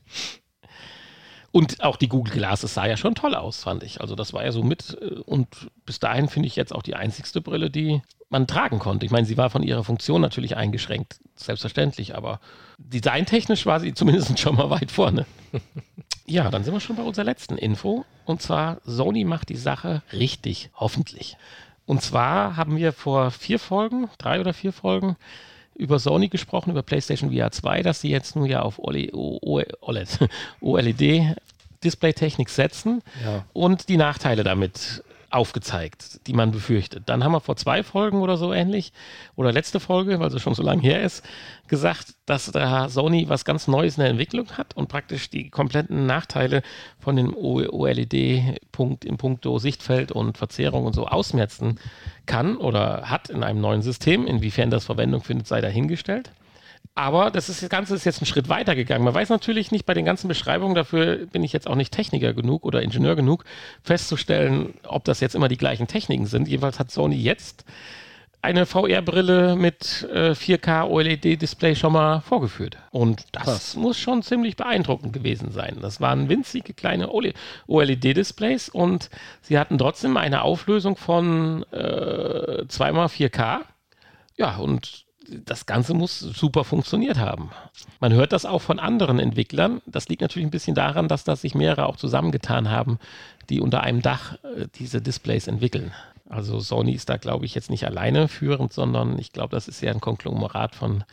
Und auch die Google Glasses sah ja schon toll aus, fand ich. Also das war ja so mit äh, und bis dahin finde ich jetzt auch die einzigste Brille, die man tragen konnte. Ich meine, sie war von ihrer Funktion natürlich eingeschränkt, selbstverständlich, aber designtechnisch war sie zumindest schon mal weit vorne. Ja, dann sind wir schon bei unserer letzten Info. Und zwar, Sony macht die Sache richtig, hoffentlich. Und zwar haben wir vor vier Folgen, drei oder vier Folgen, über Sony gesprochen, über PlayStation VR 2, dass sie jetzt nun ja auf OLED, OLED, OLED-Display-Technik setzen Ja. und die Nachteile damit aufgezeigt, die man befürchtet. Dann haben wir vor zwei Folgen oder so ähnlich, oder letzte Folge, weil sie schon so lange her ist, gesagt, dass da Sony was ganz Neues in der Entwicklung hat und praktisch die kompletten Nachteile von dem OLED-Punkt im Punkto Sichtfeld und Verzerrung und so ausmerzen kann oder hat in einem neuen System. Inwiefern das Verwendung findet, sei dahingestellt. Aber das, ist, das Ganze ist jetzt einen Schritt weiter gegangen. Man weiß natürlich nicht bei den ganzen Beschreibungen, dafür bin ich jetzt auch nicht Techniker genug oder Ingenieur genug, festzustellen, ob das jetzt immer die gleichen Techniken sind. Jedenfalls hat Sony jetzt eine VR-Brille mit äh, 4K OLED-Display schon mal vorgeführt. Und das Krass. muss schon ziemlich beeindruckend gewesen sein. Das waren winzige kleine OLED-Displays und sie hatten trotzdem eine Auflösung von äh, 2x4K Ja, und das Ganze muss super funktioniert haben. Man hört das auch von anderen Entwicklern. Das liegt natürlich ein bisschen daran, dass das sich mehrere auch zusammengetan haben, die unter einem Dach äh, diese Displays entwickeln. Also Sony ist da, glaube ich, jetzt nicht alleine führend, sondern ich glaube, das ist ja ein Konglomerat von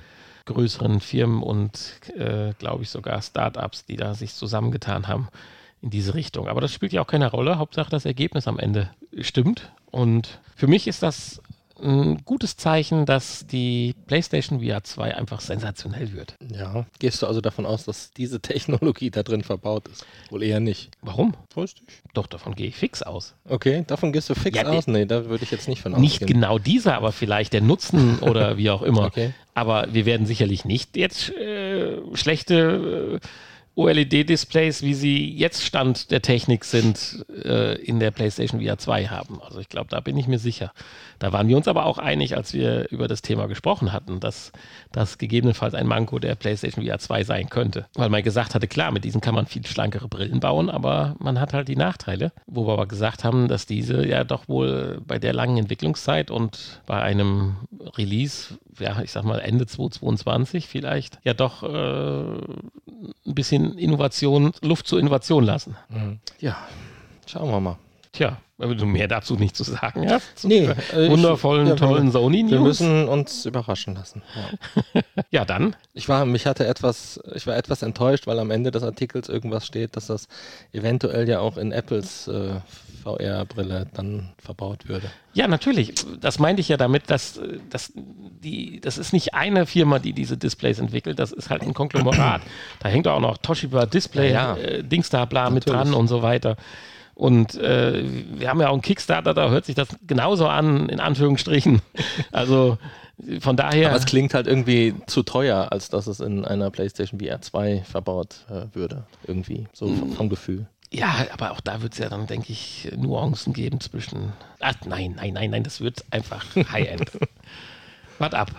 größeren Firmen und, äh, glaube ich, sogar Startups, die da sich zusammengetan haben in diese Richtung. Aber das spielt ja auch keine Rolle. Hauptsache das Ergebnis am Ende stimmt. Und für mich ist das ein gutes Zeichen, dass die PlayStation VR 2 einfach sensationell wird. Ja, gehst du also davon aus, dass diese Technologie da drin verbaut ist? Wohl eher nicht. Warum? Weiß Doch, davon gehe ich fix aus. Okay, davon gehst du fix Ja, aus? Nee, da würde ich jetzt nicht von Nicht ausgehen. genau dieser, aber vielleicht der Nutzen oder wie auch immer. Okay. Aber wir werden sicherlich nicht jetzt äh, schlechte äh, OLED-Displays, wie sie jetzt Stand der Technik sind, äh, in der PlayStation VR 2 haben. Also ich glaube, da bin ich mir sicher. Da waren wir uns aber auch einig, als wir über das Thema gesprochen hatten, dass das gegebenenfalls ein Manko der PlayStation VR 2 sein könnte. Weil man gesagt hatte, klar, mit diesen kann man viel schlankere Brillen bauen, aber man hat halt die Nachteile. Wo wir aber gesagt haben, dass diese ja doch wohl bei der langen Entwicklungszeit und bei einem Release, ja, ich sag mal Ende 2022 vielleicht, ja doch äh, ein bisschen Innovation, Luft zur Innovation lassen. Mhm. Ja, schauen wir mal. Tja, wenn du mehr dazu nicht zu sagen hast. zu Nee, äh, ich- wundervollen, ja, wir- tollen Sony-News. Wir müssen uns überraschen lassen. Ja. ja, dann. Ich war, mich hatte etwas, ich war etwas enttäuscht, weil am Ende des Artikels irgendwas steht, dass das eventuell ja auch in Apples äh, VR-Brille dann verbaut würde. Ja, natürlich. Das meinte ich ja damit, dass, äh, dass die, das ist nicht eine Firma, die diese Displays entwickelt, das ist halt ein Konglomerat. Da hängt auch noch Toshiba Display, Ja, ja. äh, Dings da, bla, mit Natürlich. dran und so weiter. Und äh, wir haben ja auch einen Kickstarter, da hört sich das genauso an, in Anführungsstrichen. Also von daher. Aber es klingt halt irgendwie zu teuer, als dass es in einer PlayStation VR 2 verbaut äh, würde. Irgendwie, so vom, vom Gefühl. Ja, aber auch da wird es ja dann, denke ich, Nuancen geben zwischen. Ach nein, nein, nein, nein, das wird einfach High-End. Wart ab.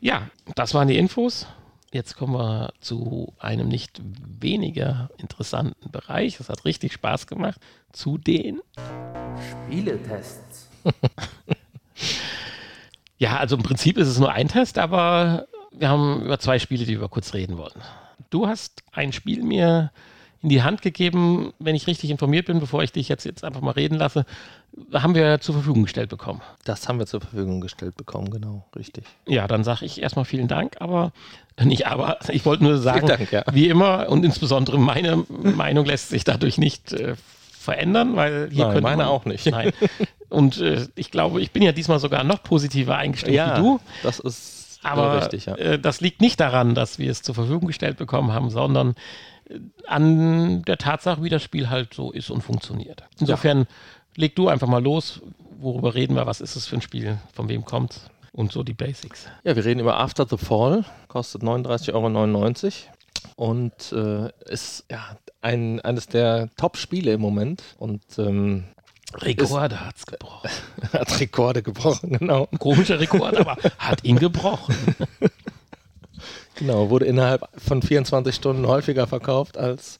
Ja, das waren die Infos. Jetzt kommen wir zu einem nicht weniger interessanten Bereich. Das hat richtig Spaß gemacht. Zu den. Spieletests. Ja, also im Prinzip ist es nur ein Test, aber wir haben über zwei Spiele, die wir kurz reden wollen. Du hast ein Spiel mir in die Hand gegeben, wenn ich richtig informiert bin, bevor ich dich jetzt, jetzt einfach mal reden lasse, haben wir zur Verfügung gestellt bekommen. Das haben wir zur Verfügung gestellt bekommen, genau, richtig. Ja, dann sage ich erstmal vielen Dank, aber nicht aber, ich wollte nur sagen, Dank, ja. wie immer und insbesondere meine Meinung lässt sich dadurch nicht äh, verändern, weil hier Nein, meine man, auch nicht. Nein. Und äh, ich glaube, ich bin ja diesmal sogar noch positiver eingestellt wie du. das ist Aber richtig, ja. äh, das liegt nicht daran, dass wir es zur Verfügung gestellt bekommen haben, sondern an der Tatsache, wie das Spiel halt so ist und funktioniert. Insofern leg du einfach mal los, worüber reden wir, was ist es für ein Spiel, von wem kommt und so die Basics. Ja, wir reden über After the Fall, kostet 39,99 Euro und äh, ist ja ein, eines der Top-Spiele im Moment und ähm, Rekorde hat's gebrochen. hat Rekorde gebrochen, genau. Komischer Rekord, aber hat ihn gebrochen. Genau, wurde innerhalb von 24 Stunden häufiger verkauft als,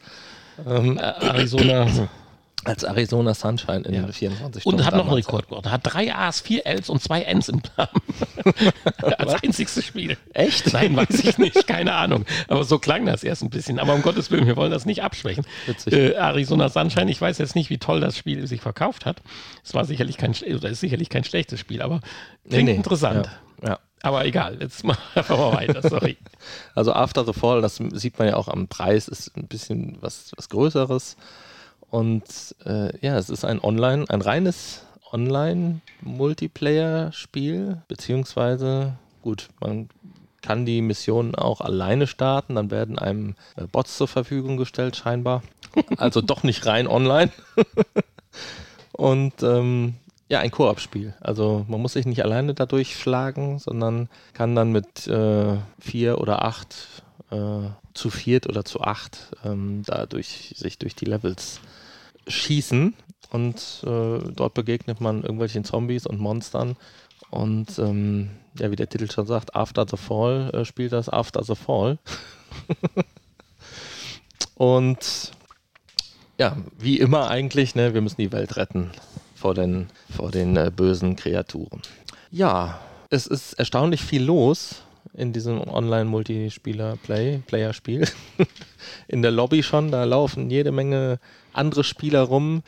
ähm, Äh, Arizona. als Arizona Sunshine in Ja. 24 Stunden. Und hat noch einen. Rekord gebrochen. Hat drei A's, vier L's und zwei N's im Namen. Als einziges Spiel. Echt? Nein, weiß ich nicht, keine Ahnung. Aber so klang das erst ein bisschen. Aber um Gottes Willen, wir wollen das nicht abschwächen. Äh, Arizona Sunshine, ich weiß jetzt nicht, wie toll das Spiel sich verkauft hat. Es war sicherlich kein, oder ist sicherlich kein schlechtes Spiel, aber klingt interessant. Ja, ja. Aber egal, jetzt machen wir weiter, sorry. Also After the Fall, das sieht man ja auch am Preis, ist ein bisschen was, was Größeres. Und äh, ja, es ist ein Online, ein reines Online-Multiplayer-Spiel, beziehungsweise, gut, man kann die Missionen auch alleine starten, dann werden einem äh, Bots zur Verfügung gestellt, scheinbar. Also doch nicht rein online. Und ähm, ja, ein Koop-Spiel. Also man muss sich nicht alleine da durchschlagen, sondern kann dann mit äh, vier oder acht, äh, zu viert oder zu acht, ähm, dadurch sich durch die Levels schießen. Und äh, dort begegnet man irgendwelchen Zombies und Monstern. Und ähm, ja, wie der Titel schon sagt, After the Fall äh, spielt das After the Fall. und ja, wie immer eigentlich, ne, wir müssen die Welt retten vor den, vor den äh, bösen Kreaturen. Ja, es ist erstaunlich viel los in diesem Online-Multispieler-Play, Player-Spiel. in der Lobby schon, da laufen jede Menge andere Spieler rum,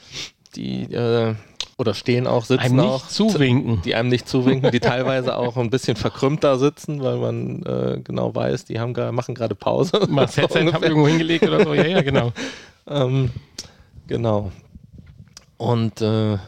die äh, oder stehen auch, sitzen Einem nicht auch, zuwinken. die einem nicht zuwinken, die teilweise auch ein bisschen verkrümmt da sitzen, weil man äh, genau weiß, die haben gar, machen gerade Pause. Mal das Headset Ungefähr. hab irgendwo hingelegt oder so. Ja, ja, genau. Ähm, genau. Und äh,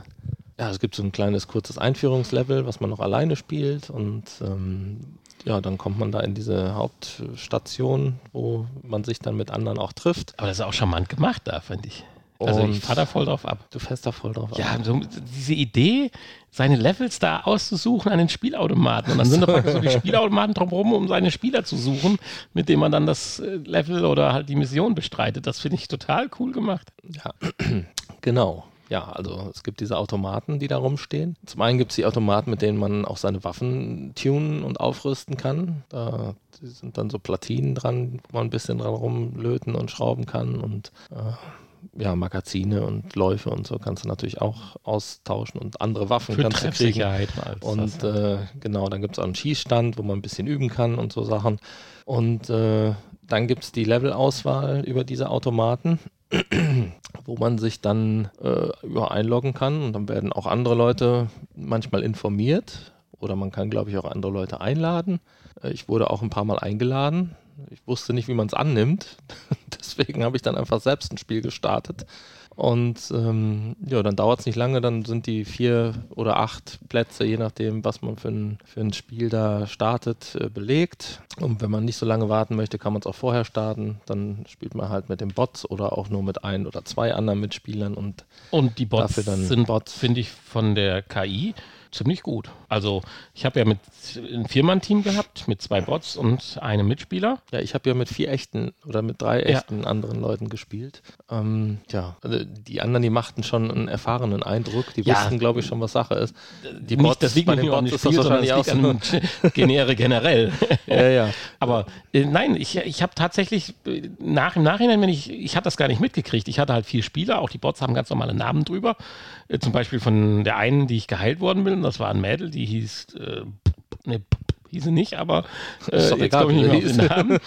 ja, es gibt so ein kleines kurzes Einführungslevel, was man noch alleine spielt und ähm, ja, dann kommt man da in diese Hauptstation, wo man sich dann mit anderen auch trifft. Aber das ist auch charmant gemacht da, finde ich. Also Und- ich fahre da voll drauf ab. Du fährst da voll drauf Ja, ab. so, diese Idee, seine Levels da auszusuchen an den Spielautomaten. Und dann sind da praktisch so die Spielautomaten drumherum, um seine Spieler zu suchen, mit denen man dann das äh, Level oder halt die Mission bestreitet. Das finde ich total cool gemacht. Ja, genau. Ja, also es gibt diese Automaten, die da rumstehen. Zum einen gibt es die Automaten, mit denen man auch seine Waffen tunen und aufrüsten kann. Da sind dann so Platinen dran, wo man ein bisschen dran rumlöten und schrauben kann. Und äh, ja, Magazine und Läufe und so kannst du natürlich auch austauschen und andere Waffen Für kannst du kriegen. Und äh, genau, dann gibt es auch einen Schießstand, wo man ein bisschen üben kann und so Sachen. Und äh, dann gibt es die Levelauswahl über diese Automaten, wo man sich dann äh, über einloggen kann. Und dann werden auch andere Leute manchmal informiert. Oder man kann, glaube ich, auch andere Leute einladen. Äh, ich wurde auch ein paar Mal eingeladen. Ich wusste nicht, wie man es annimmt. Deswegen habe ich dann einfach selbst ein Spiel gestartet. Und ähm, ja, dann dauert es nicht lange, dann sind die vier oder acht Plätze, je nachdem, was man für ein, für ein Spiel da startet, äh, belegt. Und wenn man nicht so lange warten möchte, kann man es auch vorher starten. Dann spielt man halt mit den Bots oder auch nur mit ein oder zwei anderen Mitspielern. Und Und die Bots dafür dann sind, Bots. finde ich, von der KI ziemlich gut. Also ich habe ja mit ein Viermann-Team gehabt, mit zwei Bots und einem Mitspieler. ja, ich habe ja mit vier echten oder mit drei Ja. echten anderen Leuten gespielt. Ähm, ja, also die anderen, die machten schon einen erfahrenen Eindruck. Die Ja. wussten, glaube ich, schon, was Sache ist. Die nicht, das liegt bei nicht den Bots ist das Spiel, sondern wahrscheinlich auch an Genere generell. Ja, ja. Aber äh, nein, ich, ich habe tatsächlich äh, nach, im Nachhinein, wenn ich, ich hatte das gar nicht mitgekriegt. Ich hatte halt vier Spieler, auch die Bots haben ganz normale Namen drüber. Äh, zum Beispiel von der einen, die ich geheilt worden bin, das war ein Mädel, die hieß, äh, ne, hieß sie nicht, aber äh, Ist doch jetzt egal, ich nicht mehr auf den Namen.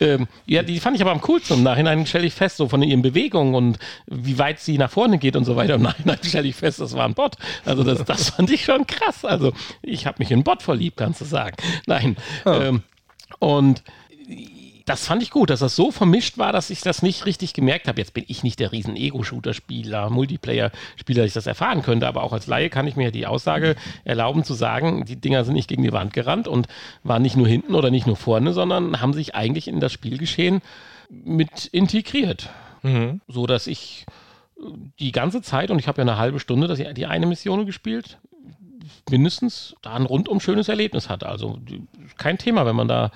ähm, ja, die fand ich aber am coolsten. Im Nachhinein stelle ich fest, so von ihren Bewegungen und wie weit sie nach vorne geht und so weiter. Im Nachhinein stelle ich fest, das war ein Bot. Also das, das fand ich schon krass. Also ich habe mich in einen Bot verliebt, kannst du sagen. Nein. Ähm, und das fand ich gut, dass das so vermischt war, dass ich das nicht richtig gemerkt habe. Jetzt bin ich nicht der riesen Ego-Shooter-Spieler, Multiplayer-Spieler, dass ich das erfahren könnte, aber auch als Laie kann ich mir die Aussage erlauben zu sagen, die Dinger sind nicht gegen die Wand gerannt und waren nicht nur hinten oder nicht nur vorne, sondern haben sich eigentlich in das Spielgeschehen mit integriert. Mhm. So dass ich äh, die ganze Zeit, und ich habe ja eine halbe Stunde das, die eine Mission gespielt, mindestens da ein rundum schönes Erlebnis hatte. Also kein Thema, wenn man da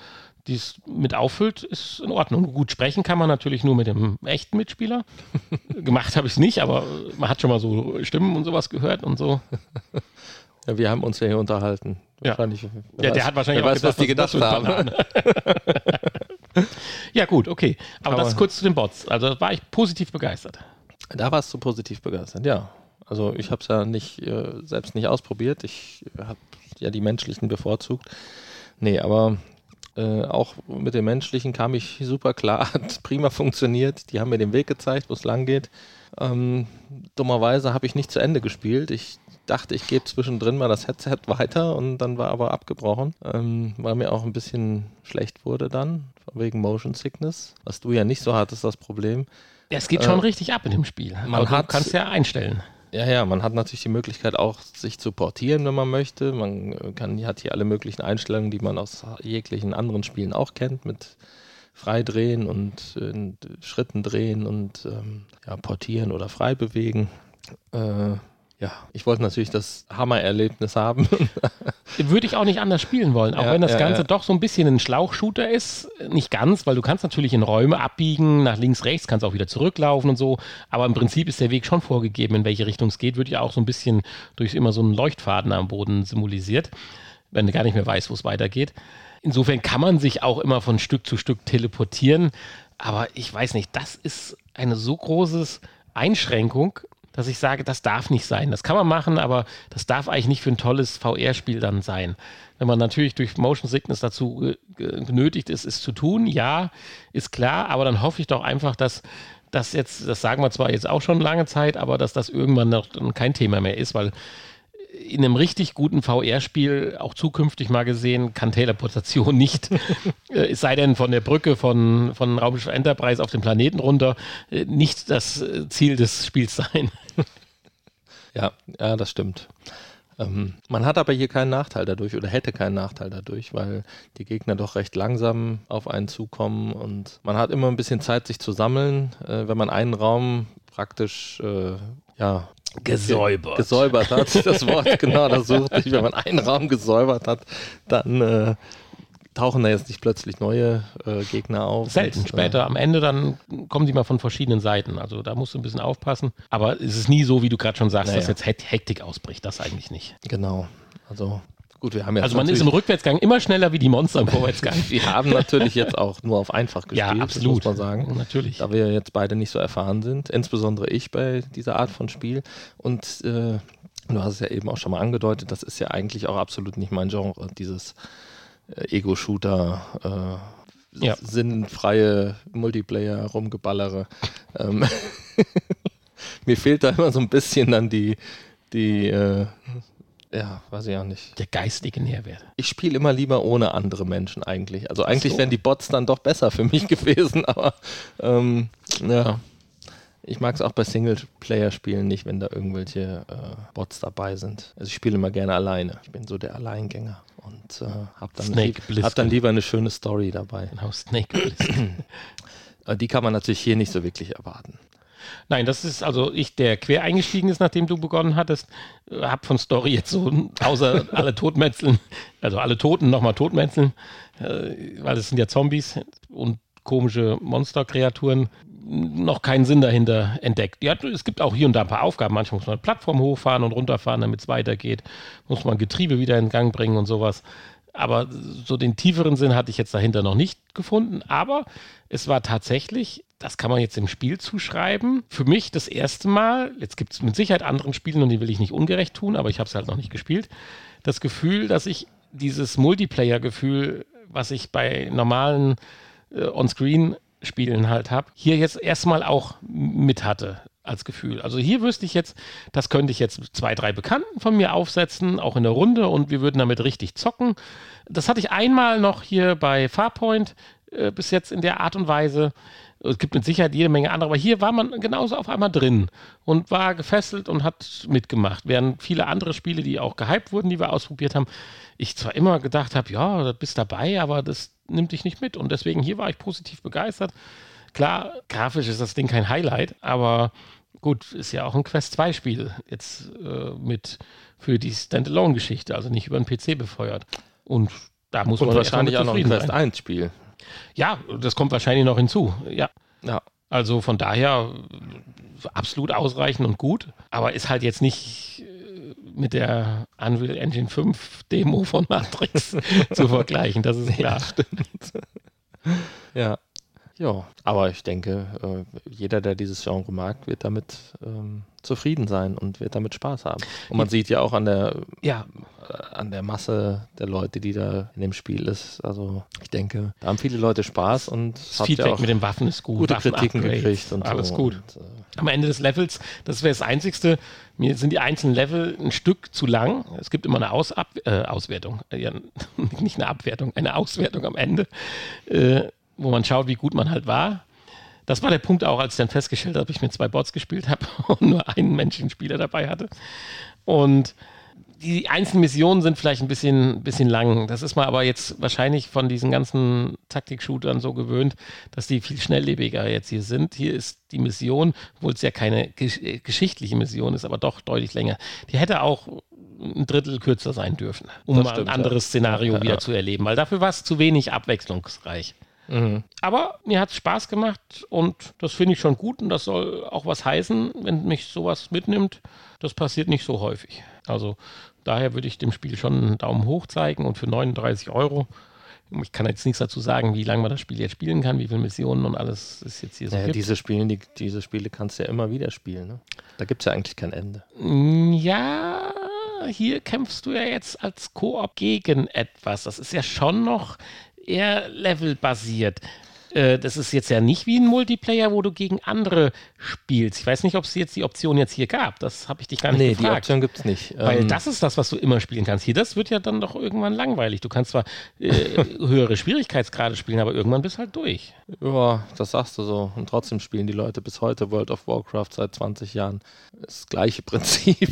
dies mit auffüllt, ist in Ordnung. Gut, sprechen kann man natürlich nur mit dem echten Mitspieler. Gemacht habe ich es nicht, aber man hat schon mal so Stimmen und sowas gehört und so. Ja, wir haben uns ja hier unterhalten. Ja. Wahrscheinlich, wer Der, weiß- hat wahrscheinlich auch weiß, was die gedacht haben. ja, gut, okay. Aber, Aber- das kurz zu den Bots. Also da war ich positiv begeistert. Da warst du positiv begeistert, ja. Also ich habe es ja nicht äh, selbst nicht ausprobiert. Ich habe ja die menschlichen bevorzugt. Nee, aber äh, auch mit den menschlichen kam ich super klar, hat prima funktioniert. Die haben mir den Weg gezeigt, wo es lang geht. Ähm, dummerweise habe ich nicht zu Ende gespielt. Ich dachte, ich gebe zwischendrin mal das Headset weiter und dann war aber abgebrochen, ähm, weil mir auch ein bisschen schlecht wurde dann, wegen Motion Sickness. Was du ja nicht so hattest, das Problem. Ja, es geht Äh, schon richtig ab in dem Spiel. man Aber hat- kannst ja einstellen. Ja, ja, man hat natürlich die Möglichkeit auch, sich zu portieren, wenn man möchte. Man äh, kann, hat hier alle möglichen Einstellungen, die man aus jeglichen anderen Spielen auch kennt, mit Freidrehen und äh, Schritten drehen und ähm, ja, portieren oder frei bewegen. Äh, ja, ich wollte natürlich das Hammererlebnis haben. Würde ich auch nicht anders spielen wollen, auch Ja, wenn das ja, Ganze ja. doch so ein bisschen ein Schlauchshooter ist. Nicht ganz, weil du kannst natürlich in Räume abbiegen, nach links, rechts, kannst auch wieder zurücklaufen und so. Aber im Prinzip ist der Weg schon vorgegeben, in welche Richtung es geht. Wird ja auch so ein bisschen durch immer so einen Leuchtfaden am Boden symbolisiert, wenn du gar nicht mehr weißt, wo es weitergeht. Insofern kann man sich auch immer von Stück zu Stück teleportieren. Aber ich weiß nicht, das ist eine so große Einschränkung, dass ich sage, das darf nicht sein. Das kann man machen, aber das darf eigentlich nicht für ein tolles VR-Spiel dann sein. Wenn man natürlich durch Motion Sickness dazu genötigt ist, es zu tun, ja, ist klar, aber dann hoffe ich doch einfach, dass das jetzt, das sagen wir zwar jetzt auch schon lange Zeit, aber dass das irgendwann noch kein Thema mehr ist, weil in einem richtig guten VR-Spiel, auch zukünftig mal gesehen, kann Teleportation nicht, äh, es sei denn von der Brücke von, von Raumschiff Enterprise auf den Planeten runter, äh, nicht das äh, Ziel des Spiels sein. ja, ja, das stimmt. Ähm, man hat aber hier keinen Nachteil dadurch oder hätte keinen Nachteil dadurch, weil die Gegner doch recht langsam auf einen zukommen und man hat immer ein bisschen Zeit, sich zu sammeln. Äh, wenn man einen Raum praktisch äh, ja, gesäubert. Gesäubert hat, das Wort, genau, das suchte ich. Wenn man einen Raum gesäubert hat, dann äh, tauchen da jetzt nicht plötzlich neue äh, Gegner auf. Selten. Und, Später am Ende dann kommen die mal von verschiedenen Seiten. Also da musst du ein bisschen aufpassen. Aber es ist nie so, wie du gerade schon sagst, naja. dass jetzt Hektik ausbricht. Das eigentlich nicht. Genau. Also Gut, wir haben jetzt also man ist im Rückwärtsgang immer schneller wie die Monster im Vorwärtsgang. wir haben natürlich jetzt auch nur auf einfach gespielt, ja, absolut. muss man sagen. Natürlich. Da wir jetzt beide nicht so erfahren sind, insbesondere ich bei dieser Art von Spiel. Und äh, du hast es ja eben auch schon mal angedeutet, das ist ja eigentlich auch absolut nicht mein Genre, dieses äh, Ego-Shooter, äh, ja. sinnfreie Multiplayer, rumgeballere. ähm, mir fehlt da immer so ein bisschen dann die, die äh, ja, weiß ich auch nicht. Der geistige Nährwert. Ich spiele immer lieber ohne andere Menschen eigentlich. Also eigentlich so. wären die Bots dann doch besser für mich gewesen, aber ähm, ja. Ich mag es auch bei Singleplayer-Spielen nicht, wenn da irgendwelche äh, Bots dabei sind. Also ich spiele immer gerne alleine. Ich bin so der Alleingänger und äh, habe dann, lieb, hab dann lieber eine schöne Story dabei. Genau, Snake Die kann man natürlich hier nicht so wirklich erwarten. Nein, das ist also ich, der quer eingestiegen ist, nachdem du begonnen hattest, äh, hab von Story jetzt so, außer alle Totmetzeln, also alle Toten nochmal Totmetzeln, äh, weil es sind ja Zombies und komische Monsterkreaturen, noch keinen Sinn dahinter entdeckt. Ja, es gibt auch hier und da ein paar Aufgaben. Manchmal muss man eine Plattform hochfahren und runterfahren, damit es weitergeht. Muss man Getriebe wieder in Gang bringen und sowas. Aber so den tieferen Sinn hatte ich jetzt dahinter noch nicht gefunden. Aber es war tatsächlich, das kann man jetzt im Spiel zuschreiben, für mich das erste Mal, jetzt gibt es mit Sicherheit anderen Spielen und die will ich nicht ungerecht tun, aber ich habe es halt noch nicht gespielt, das Gefühl, dass ich dieses Multiplayer-Gefühl, was ich bei normalen äh, On-Screen-Spielen halt habe, hier jetzt erstmal auch mit hatte als Gefühl. Also hier wüsste ich jetzt, das könnte ich jetzt zwei, drei Bekannten von mir aufsetzen, auch in der Runde und wir würden damit richtig zocken. Das hatte ich einmal noch hier bei Farpoint äh, bis jetzt in der Art und Weise. Es gibt mit Sicherheit jede Menge andere, aber hier war man genauso auf einmal drin und war gefesselt und hat mitgemacht. Während viele andere Spiele, die auch gehypt wurden, die wir ausprobiert haben, ich zwar immer gedacht habe, ja, du bist dabei, aber das nimmt dich nicht mit. Und deswegen hier war ich positiv begeistert. Klar, grafisch ist das Ding kein Highlight, aber gut, ist ja auch ein Quest 2 Spiel jetzt äh, mit für die Standalone-Geschichte, also nicht über den PC befeuert. Und da muss Und man wahrscheinlich auch noch ein Quest 1 Spiel. Ja, das kommt wahrscheinlich noch hinzu. Ja. Ja. Also von daher absolut ausreichend und gut, aber ist halt jetzt nicht äh, mit der Unreal Engine 5 Demo von Matrix zu vergleichen, das ist klar. Ja, stimmt. ja. Ja, aber ich denke, äh, jeder, der dieses Genre mag, wird damit ähm, zufrieden sein und wird damit Spaß haben. Und man sieht ja auch an der, ja. Äh, an der Masse der Leute, die da in dem Spiel ist. Also ich denke, da haben viele Leute Spaß und das Feedback ja mit den Waffen ist gut. Gute Waffen Kritiken Upgrades, gekriegt und alles so. gut. Und, äh, Am Ende des Levels, das wäre das Einzigste, mir sind die einzelnen Level ein Stück zu lang. Es gibt immer eine Aus Ab äh, Auswertung, ja, nicht eine Abwertung, eine Auswertung am Ende. Äh, wo man schaut, wie gut man halt war. Das war der Punkt auch, als ich dann festgestellt habe, ich mit zwei Bots gespielt habe und nur einen menschlichen Spieler dabei hatte. Und die einzelnen Missionen sind vielleicht ein bisschen, bisschen lang. Das ist man aber jetzt wahrscheinlich von diesen ganzen Taktik-Shootern so gewöhnt, dass die viel schnelllebiger jetzt hier sind. Hier ist die Mission, obwohl es ja keine gesch geschichtliche Mission ist, aber doch deutlich länger. Die hätte auch ein Drittel kürzer sein dürfen, um mal ein anderes ja. Szenario ja, wieder ja. zu erleben, weil dafür war es zu wenig abwechslungsreich. Mhm. Aber mir hat es Spaß gemacht und das finde ich schon gut und das soll auch was heißen, wenn mich sowas mitnimmt. Das passiert nicht so häufig. Also daher würde ich dem Spiel schon einen Daumen hoch zeigen und für 39 Euro Ich kann jetzt nichts dazu sagen, wie lange man das Spiel jetzt spielen kann, wie viele Missionen und alles ist jetzt hier so. Naja, diese, Spiele, die, diese Spiele kannst du ja immer wieder spielen. Ne? Da gibt es ja eigentlich kein Ende. Mm, Ja, hier kämpfst du ja jetzt als Koop gegen etwas. Das ist ja schon noch eher levelbasiert. Äh, Das ist jetzt ja nicht wie ein Multiplayer, wo du gegen andere spielst. Ich weiß nicht, ob es jetzt die Option jetzt hier gab. Das habe ich dich gar nicht Nee, die gefragt. Option gibt es nicht. Weil Ähm, das ist das, was du immer spielen kannst. Hier, das wird ja dann doch irgendwann langweilig. Du kannst zwar äh, höhere Schwierigkeitsgrade spielen, aber irgendwann bist halt durch. Ja, das sagst du so. Und trotzdem spielen die Leute bis heute World of Warcraft seit 20 Jahren. Das gleiche Prinzip.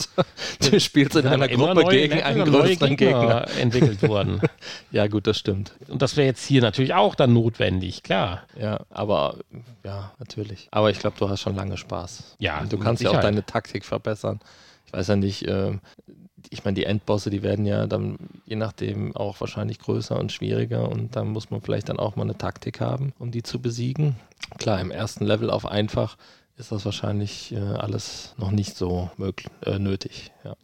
du spielst in einer Gruppe gegen einen größeren Gegner. entwickelt worden. Ja, gut, das stimmt. Und das wäre jetzt hier natürlich auch dann notwendig, klar. Ja, aber ja, natürlich. Aber ich glaube, du hast schon lange Spaß. Ja, Und du kannst ja auch deine Taktik verbessern. Ich weiß ja nicht, äh, ich meine, die Endbosse, die werden ja dann je nachdem auch wahrscheinlich größer und schwieriger und da muss man vielleicht dann auch mal eine Taktik haben, um die zu besiegen. Klar, im ersten Level auf einfach ist das wahrscheinlich äh, alles noch nicht so möglich, äh, nötig. Ja.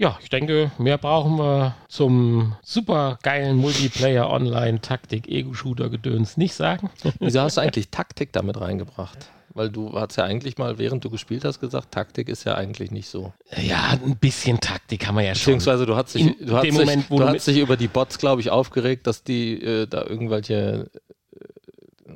Ja, ich denke, mehr brauchen wir zum super geilen Multiplayer Online Taktik Ego Shooter Gedöns nicht sagen. Wieso hast du eigentlich Taktik damit reingebracht? Weil du hast ja eigentlich mal, während du gespielt hast, gesagt, Taktik ist ja eigentlich nicht so. Ja, ein bisschen Taktik haben wir ja schon. Beziehungsweise du hast dich, du hast dich, Moment, du hast dich über die Bots, glaube ich, aufgeregt, dass die äh, da irgendwelche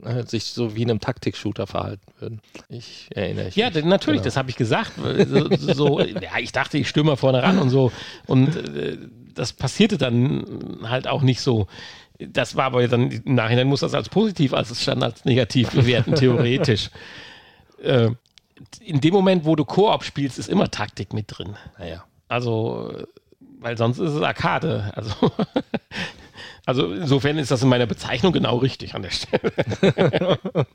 äh, sich so wie in einem Taktik-Shooter verhalten würden. Ich erinnere mich. Ja, denn natürlich, Genau. das habe ich gesagt. So, so, ja, ich dachte, ich stürme vorne ran und so. Und äh, das passierte dann halt auch nicht so. Das war aber dann, im Nachhinein muss das als positiv, als es stand als negativ bewerten, theoretisch. Äh, in dem Moment, wo du Koop spielst, ist immer Taktik mit drin. Naja. Also, äh, weil sonst ist es Arcade. Also, also insofern ist das in meiner Bezeichnung genau richtig an der Stelle.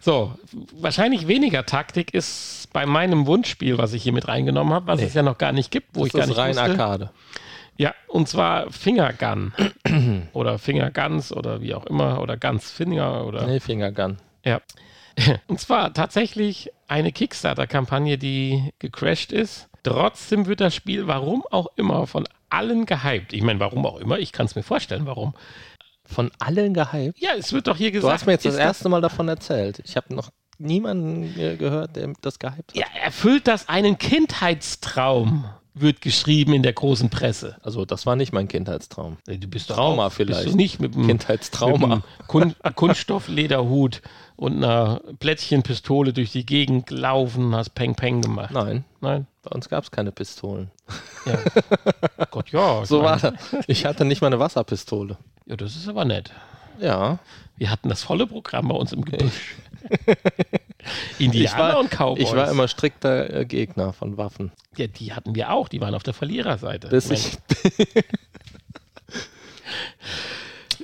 so, wahrscheinlich weniger Taktik ist bei meinem Wunschspiel, was ich hier mit reingenommen habe, was Nee. es ja noch gar nicht gibt, wo Das ich gar ist nicht rein wusste. Arcade. Ja, und zwar Fingergun oder Fingerguns oder wie auch immer oder Guns Finger oder Nee, Fingergun. ja. Und zwar tatsächlich eine Kickstarter-Kampagne, die gecrashed ist. Trotzdem wird das Spiel, warum auch immer, von allen gehypt. Ich meine, warum auch immer, ich kann es mir vorstellen, warum. Von allen gehypt. Ja, es wird doch hier Du gesagt. hast mir jetzt das erste Mal davon erzählt. Ich habe noch niemanden gehört, der das gehypt hat. Ja, erfüllt das einen Kindheitstraum, wird geschrieben in der großen Presse. Also das war nicht mein Kindheitstraum. Nee, Du bist Trauma auch, vielleicht. Bist du nicht mit einem, Kindheitstrauma. mit einem Kun Kunststofflederhut und einer Plättchenpistole durch die Gegend gelaufen und hast Peng Peng gemacht. Nein, Nein? bei uns gab es keine Pistolen. Ja. Gott, ja. ich So war das. Ich hatte nicht mal eine Wasserpistole. Ja, das ist aber nett. Ja. Wir hatten das volle Programm bei uns im Gebüsch. Indianer Ich war, und Cowboys. ich war immer strikter äh, Gegner von Waffen. ja, die hatten wir auch. Die waren auf der Verliererseite. Bis ich,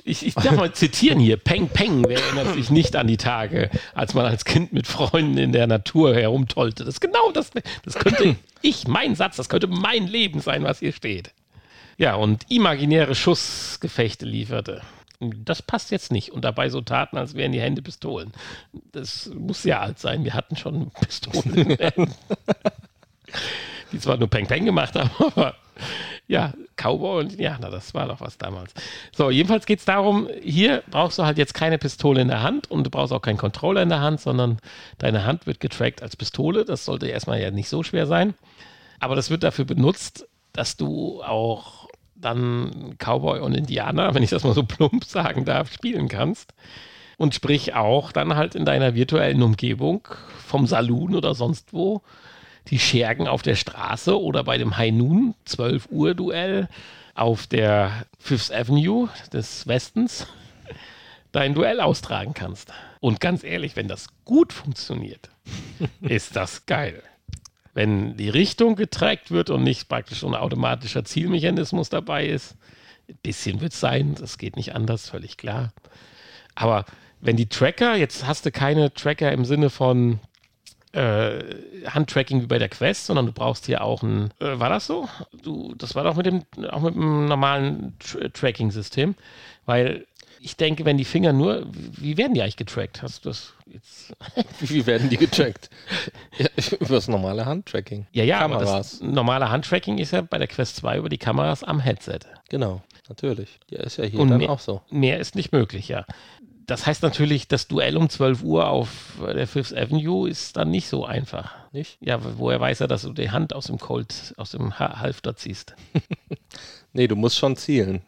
Ich, ich darf mal zitieren hier. Peng Peng, wer erinnert sich nicht an die Tage, als man als Kind mit Freunden in der Natur herumtollte. Das ist genau das. Das könnte ich, mein Satz, das könnte mein Leben sein, was hier steht. Ja, und imaginäre Schussgefechte lieferte. Das passt jetzt nicht. Und dabei so taten, als wären die Hände Pistolen. Das muss ja alt sein. Wir hatten schon Pistolen. Die zwar nur Peng Peng gemacht haben, aber ja, Cowboy und Indianer, das war doch was damals. So, jedenfalls geht es darum, hier brauchst du halt jetzt keine Pistole in der Hand und du brauchst auch keinen Controller in der Hand, sondern deine Hand wird getrackt als Pistole. Das sollte erstmal ja nicht so schwer sein. Aber das wird dafür benutzt, dass du auch dann Cowboy und Indianer, wenn ich das mal so plump sagen darf, spielen kannst. Und sprich auch dann halt in deiner virtuellen Umgebung vom Saloon oder sonst wo die Schergen auf der Straße oder bei dem High Noon 12 Uhr Duell auf der Fifth Avenue des Westens dein Duell austragen kannst. Und ganz ehrlich, wenn das gut funktioniert, ist das geil. Wenn die Richtung getrackt wird und nicht praktisch ein automatischer Zielmechanismus dabei ist, ein bisschen wird es sein, das geht nicht anders, völlig klar. Aber wenn die Tracker, jetzt hast du keine Tracker im Sinne von äh, Handtracking wie bei der Quest, sondern du brauchst hier auch ein, äh, war das so? Du, das war doch mit dem, auch mit dem normalen Tr Tracking-System, weil ich denke, wenn die Finger nur, wie werden die eigentlich getrackt? Hast du das jetzt? wie werden die getrackt? ja, über das normale Handtracking. Ja, ja, aber Kameras. das normale Handtracking ist ja bei der Quest 2 über die Kameras am Headset. Genau. natürlich. Der ist ja hier Und dann mehr- auch so. Mehr ist nicht möglich, ja. Das heißt natürlich, das Duell um 12 Uhr auf der Fifth Avenue ist dann nicht so einfach. Nicht? Ja, woher weiß er, dass du die Hand aus dem Colt, aus dem Ha- Halfter ziehst? Nee, du musst schon zielen.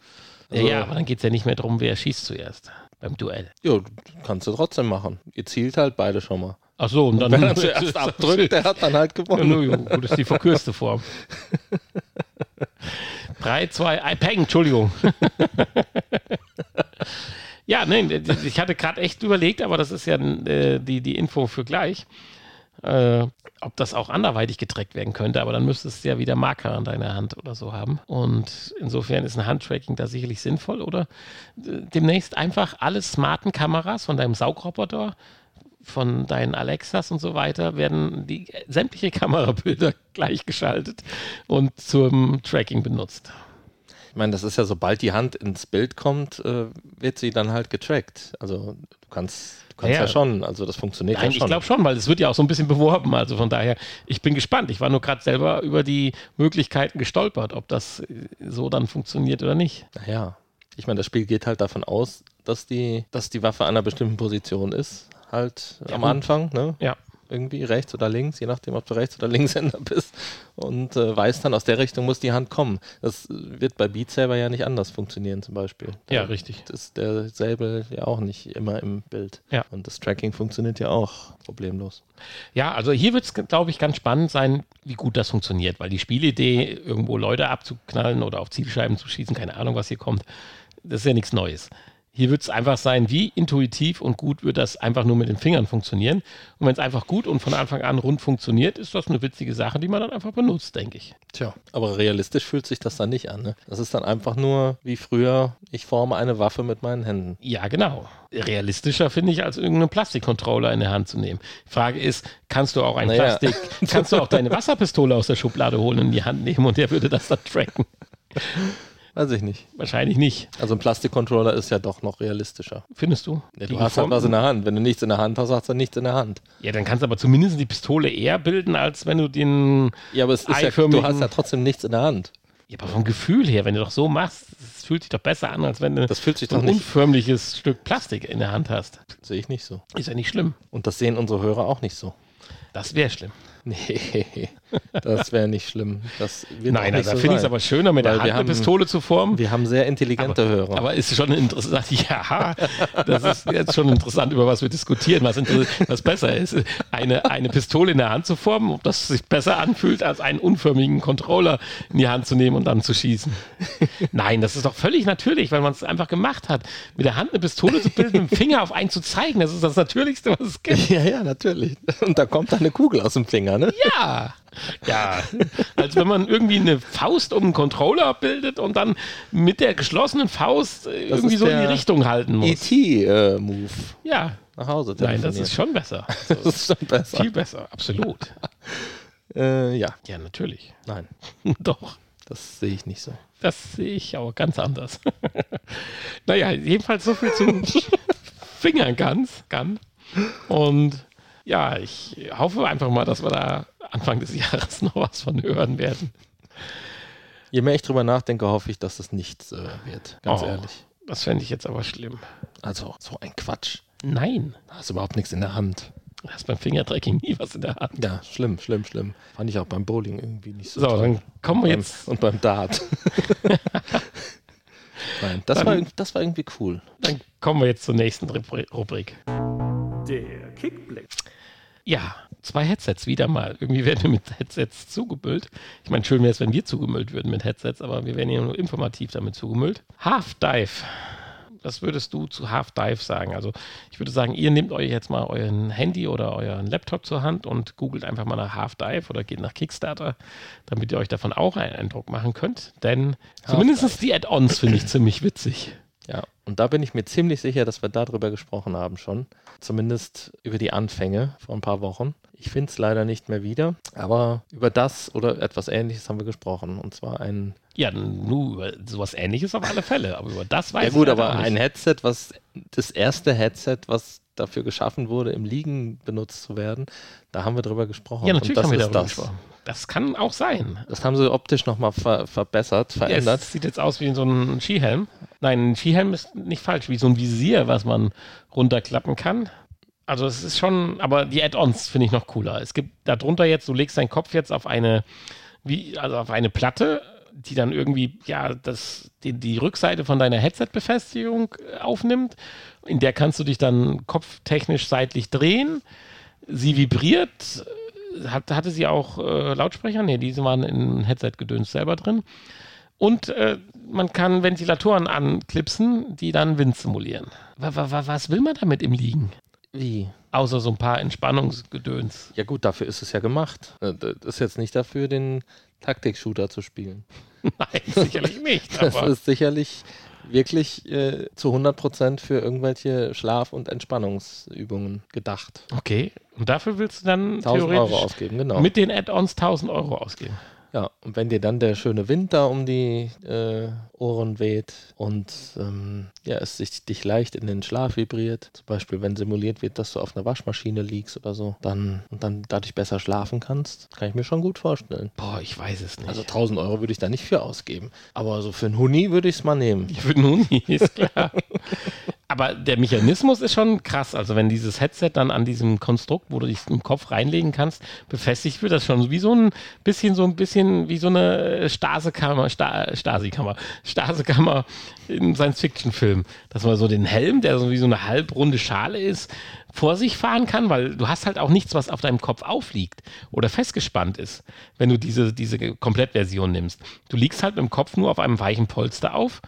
Also, ja, aber dann geht es ja nicht mehr darum, wer schießt zuerst beim Duell. Ja, kannst du trotzdem machen. Ihr zielt halt beide schon mal. Ach so, und dann. Wenn er zuerst abdrückt, der hat dann halt gewonnen. nur, ja, gut, das ist die verkürzte Form. 3, 2, 1, Peng, Entschuldigung. ja, nein, ich hatte gerade echt überlegt, aber das ist ja äh, die, die Info für gleich, äh, ob das auch anderweitig getrackt werden könnte, aber dann müsstest du ja wieder Marker an deiner Hand oder so haben. Und insofern ist ein Handtracking da sicherlich sinnvoll, oder? Äh, Demnächst einfach alle smarten Kameras von deinem Saugroboter von deinen Alexas und so weiter werden die sämtliche Kamerabilder gleichgeschaltet und zum Tracking benutzt. Ich meine, das ist ja, sobald die Hand ins Bild kommt, äh, wird sie dann halt getrackt. Also du kannst, du kannst Ja, ja, schon, also das funktioniert Nein, ja ich schon. glaube schon, weil es wird ja auch so ein bisschen beworben. Also von daher, ich bin gespannt. Ich war nur gerade selber über die Möglichkeiten gestolpert, ob das äh, so dann funktioniert oder nicht. Naja, ich meine, das Spiel geht halt davon aus, dass die, dass die Waffe an einer bestimmten Position ist, halt Ja, am. Anfang, ne? Ja. Irgendwie rechts oder links, je nachdem, ob du Rechts- oder Linkshänder bist. Und äh, weiß dann, aus der Richtung muss die Hand kommen. Das wird bei Beat Saber ja nicht anders funktionieren, zum Beispiel. Ja, Da richtig. ist der Säbel ja auch nicht immer im Bild. Ja. Und das Tracking funktioniert ja auch problemlos. Ja, also hier wird es, glaube ich, ganz spannend sein, wie gut das funktioniert, weil die Spielidee, irgendwo Leute abzuknallen oder auf Zielscheiben zu schießen, keine Ahnung, was hier kommt, das ist ja nichts Neues. Hier wird es einfach sein, wie intuitiv und gut wird das einfach nur mit den Fingern funktionieren. Und wenn es einfach gut und von Anfang an rund funktioniert, ist das eine witzige Sache, die man dann einfach benutzt, denke ich. Tja, aber realistisch fühlt sich das dann nicht an. Ne? Das ist dann einfach nur wie früher, ich forme eine Waffe mit meinen Händen. Ja, genau. Realistischer finde ich, als irgendeinen Plastikcontroller in der Hand zu nehmen. Frage ist, kannst du auch ein Naja. Plastik, kannst du auch deine Wasserpistole aus der Schublade holen und in die Hand nehmen und der würde das dann tracken? Weiß ich nicht. Wahrscheinlich nicht. Also ein Plastikcontroller ist ja doch noch realistischer. Findest du? Ja, Die du hast halt was in der Hand. Wenn du nichts in der Hand hast, hast du nichts in der Hand. Ja, dann kannst du aber zumindest die Pistole eher bilden, als wenn du den. Ja, aber es ist ja, du hast ja trotzdem nichts in der Hand. Ja, aber vom Gefühl her, wenn du doch so machst, es fühlt sich doch besser an, als wenn du Das fühlt sich so doch ein nicht, unförmliches Stück Plastik in der Hand hast. sehe ich nicht so. Ist ja nicht schlimm. Und das sehen unsere Hörer auch nicht so. Das wäre schlimm. Nee, das wäre nicht schlimm. Nein, also da so finde ich es aber schöner, mit der Weil Hand wir eine haben- Pistole zu formen. Wir haben sehr intelligente Hörer. Aber ist schon interessant, ja, das ist jetzt schon interessant, über was wir diskutieren, was, was besser ist. Eine, eine Pistole in der Hand zu formen, ob das sich besser anfühlt, als einen unförmigen Controller in die Hand zu nehmen und dann zu schießen. Nein, das ist doch völlig natürlich, weil man es einfach gemacht hat. Mit der Hand eine Pistole zu bilden, mit dem Finger auf einen zu zeigen, das ist das Natürlichste, was es gibt. ja, ja, natürlich. Und da kommt dann eine Kugel aus dem Finger, ne? Ja. Ja, als wenn man irgendwie eine Faust um einen Controller bildet und dann mit der geschlossenen Faust äh, irgendwie so in die Richtung halten muss. E.T.-Move. Ja, Nach Hause nein, das ist schon besser. das ist schon besser. Viel besser, absolut. Äh, ja, Ja, natürlich. nein, Doch, das sehe ich nicht so. das sehe ich auch ganz anders. naja, jedenfalls so viel zum Fingern ganz, kann. Und ja, ich hoffe einfach mal, dass wir da Anfang des Jahres noch was von hören werden. Je mehr ich drüber nachdenke, hoffe ich, dass es nichts äh, wird. Ganz Oh. ehrlich. Das fände ich jetzt aber schlimm. Also, so ein Quatsch. Nein, Da hast du überhaupt nichts in der Hand. du hast beim Fingertracking nie was in der Hand. Ja, schlimm, schlimm, schlimm. Fand ich auch beim Bowling irgendwie nicht so. So, toll. dann kommen wir Beim- jetzt, Und beim Dart. Nein, das Dann- war, das war irgendwie cool. dann kommen wir jetzt zur nächsten Rubri- Rubrik. Der Kickblick. Ja, zwei Headsets wieder mal. Irgendwie werden wir mit Headsets zugemüllt. Ich meine, schön wäre es, wenn wir zugemüllt würden mit Headsets, aber wir werden ja nur informativ damit zugemüllt. Half Dive. Was würdest du zu Half Dive sagen? Also, ich würde sagen, ihr nehmt euch jetzt mal euren Handy oder euren Laptop zur Hand und googelt einfach mal nach Half Dive oder geht nach Kickstarter, damit ihr euch davon auch einen Eindruck machen könnt. Denn zumindest die Add-ons finde ich ziemlich witzig. Ja, und da bin ich mir ziemlich sicher, dass wir darüber gesprochen haben schon. Zumindest über die Anfänge vor ein paar Wochen. Ich finde es leider nicht mehr wieder, aber über das oder etwas ähnliches haben wir gesprochen. Und zwar ein, Ja, nur über sowas ähnliches auf alle Fälle, aber über das weiß ja ich gut, halt aber ein Headset, was das erste Headset, was dafür geschaffen wurde, im Liegen benutzt zu werden, da haben wir drüber gesprochen. Ja, natürlich das haben wir darüber das. gesprochen. Das kann auch sein. Das haben sie optisch nochmal ver verbessert, Ja, verändert. es sieht jetzt aus wie so ein Skihelm. Nein, ein Skihelm ist nicht falsch, wie so ein Visier, was man runterklappen kann. Also es ist schon, aber die Add-ons finde ich noch cooler. Es gibt darunter jetzt, du legst deinen Kopf jetzt auf eine, wie, also auf eine Platte, die dann irgendwie, ja, das, die, die Rückseite von deiner Headset-Befestigung äh, aufnimmt. In der kannst du dich dann kopftechnisch seitlich drehen. Sie vibriert. Hat, hatte sie auch äh, Lautsprecher? Nee, diese waren in Headset-Gedöns selber drin. Und äh, man kann Ventilatoren anklipsen, die dann Wind simulieren. Wa, was will man damit im Liegen? Wie? Außer so ein paar Entspannungsgedöns. Ja gut, dafür ist es ja gemacht. Äh, Das ist jetzt nicht dafür, den Taktik-Shooter zu spielen. Nein, sicherlich nicht. Das ist sicherlich wirklich äh, zu 100% für irgendwelche Schlaf- und Entspannungsübungen gedacht. okay, und dafür willst du dann 1000 Euro theoretisch ausgeben, genau. mit den Add-ons 1000 Euro ausgeben. Ja, und wenn dir dann der schöne Wind da um die äh, Ohren weht und ähm, ja, es sich, dich leicht in den Schlaf vibriert, zum Beispiel wenn simuliert wird, dass du auf einer Waschmaschine liegst oder so, dann und dann dadurch besser schlafen kannst, kann ich mir schon gut vorstellen. Boah, ich weiß es nicht. Also 1000 Euro würde ich da nicht für ausgeben. Aber so für einen Huni würde ich es mal nehmen. Ich würde nun nie, ist klar. Aber der Mechanismus ist schon krass. Also wenn dieses Headset dann an diesem Konstrukt, wo du dich im Kopf reinlegen kannst, befestigt wird, das schon wie so ein bisschen, so ein bisschen wie so eine Stasekammer, Sta Stasi-Kammer, Stasekammer in Science-Fiction-Film. Dass man so den Helm, der so wie so eine halbrunde Schale ist, vor sich fahren kann, weil du hast halt auch nichts, was auf deinem Kopf aufliegt oder festgespannt ist, wenn du diese, diese Komplettversion nimmst. Du liegst halt mit dem Kopf nur auf einem weichen Polster auf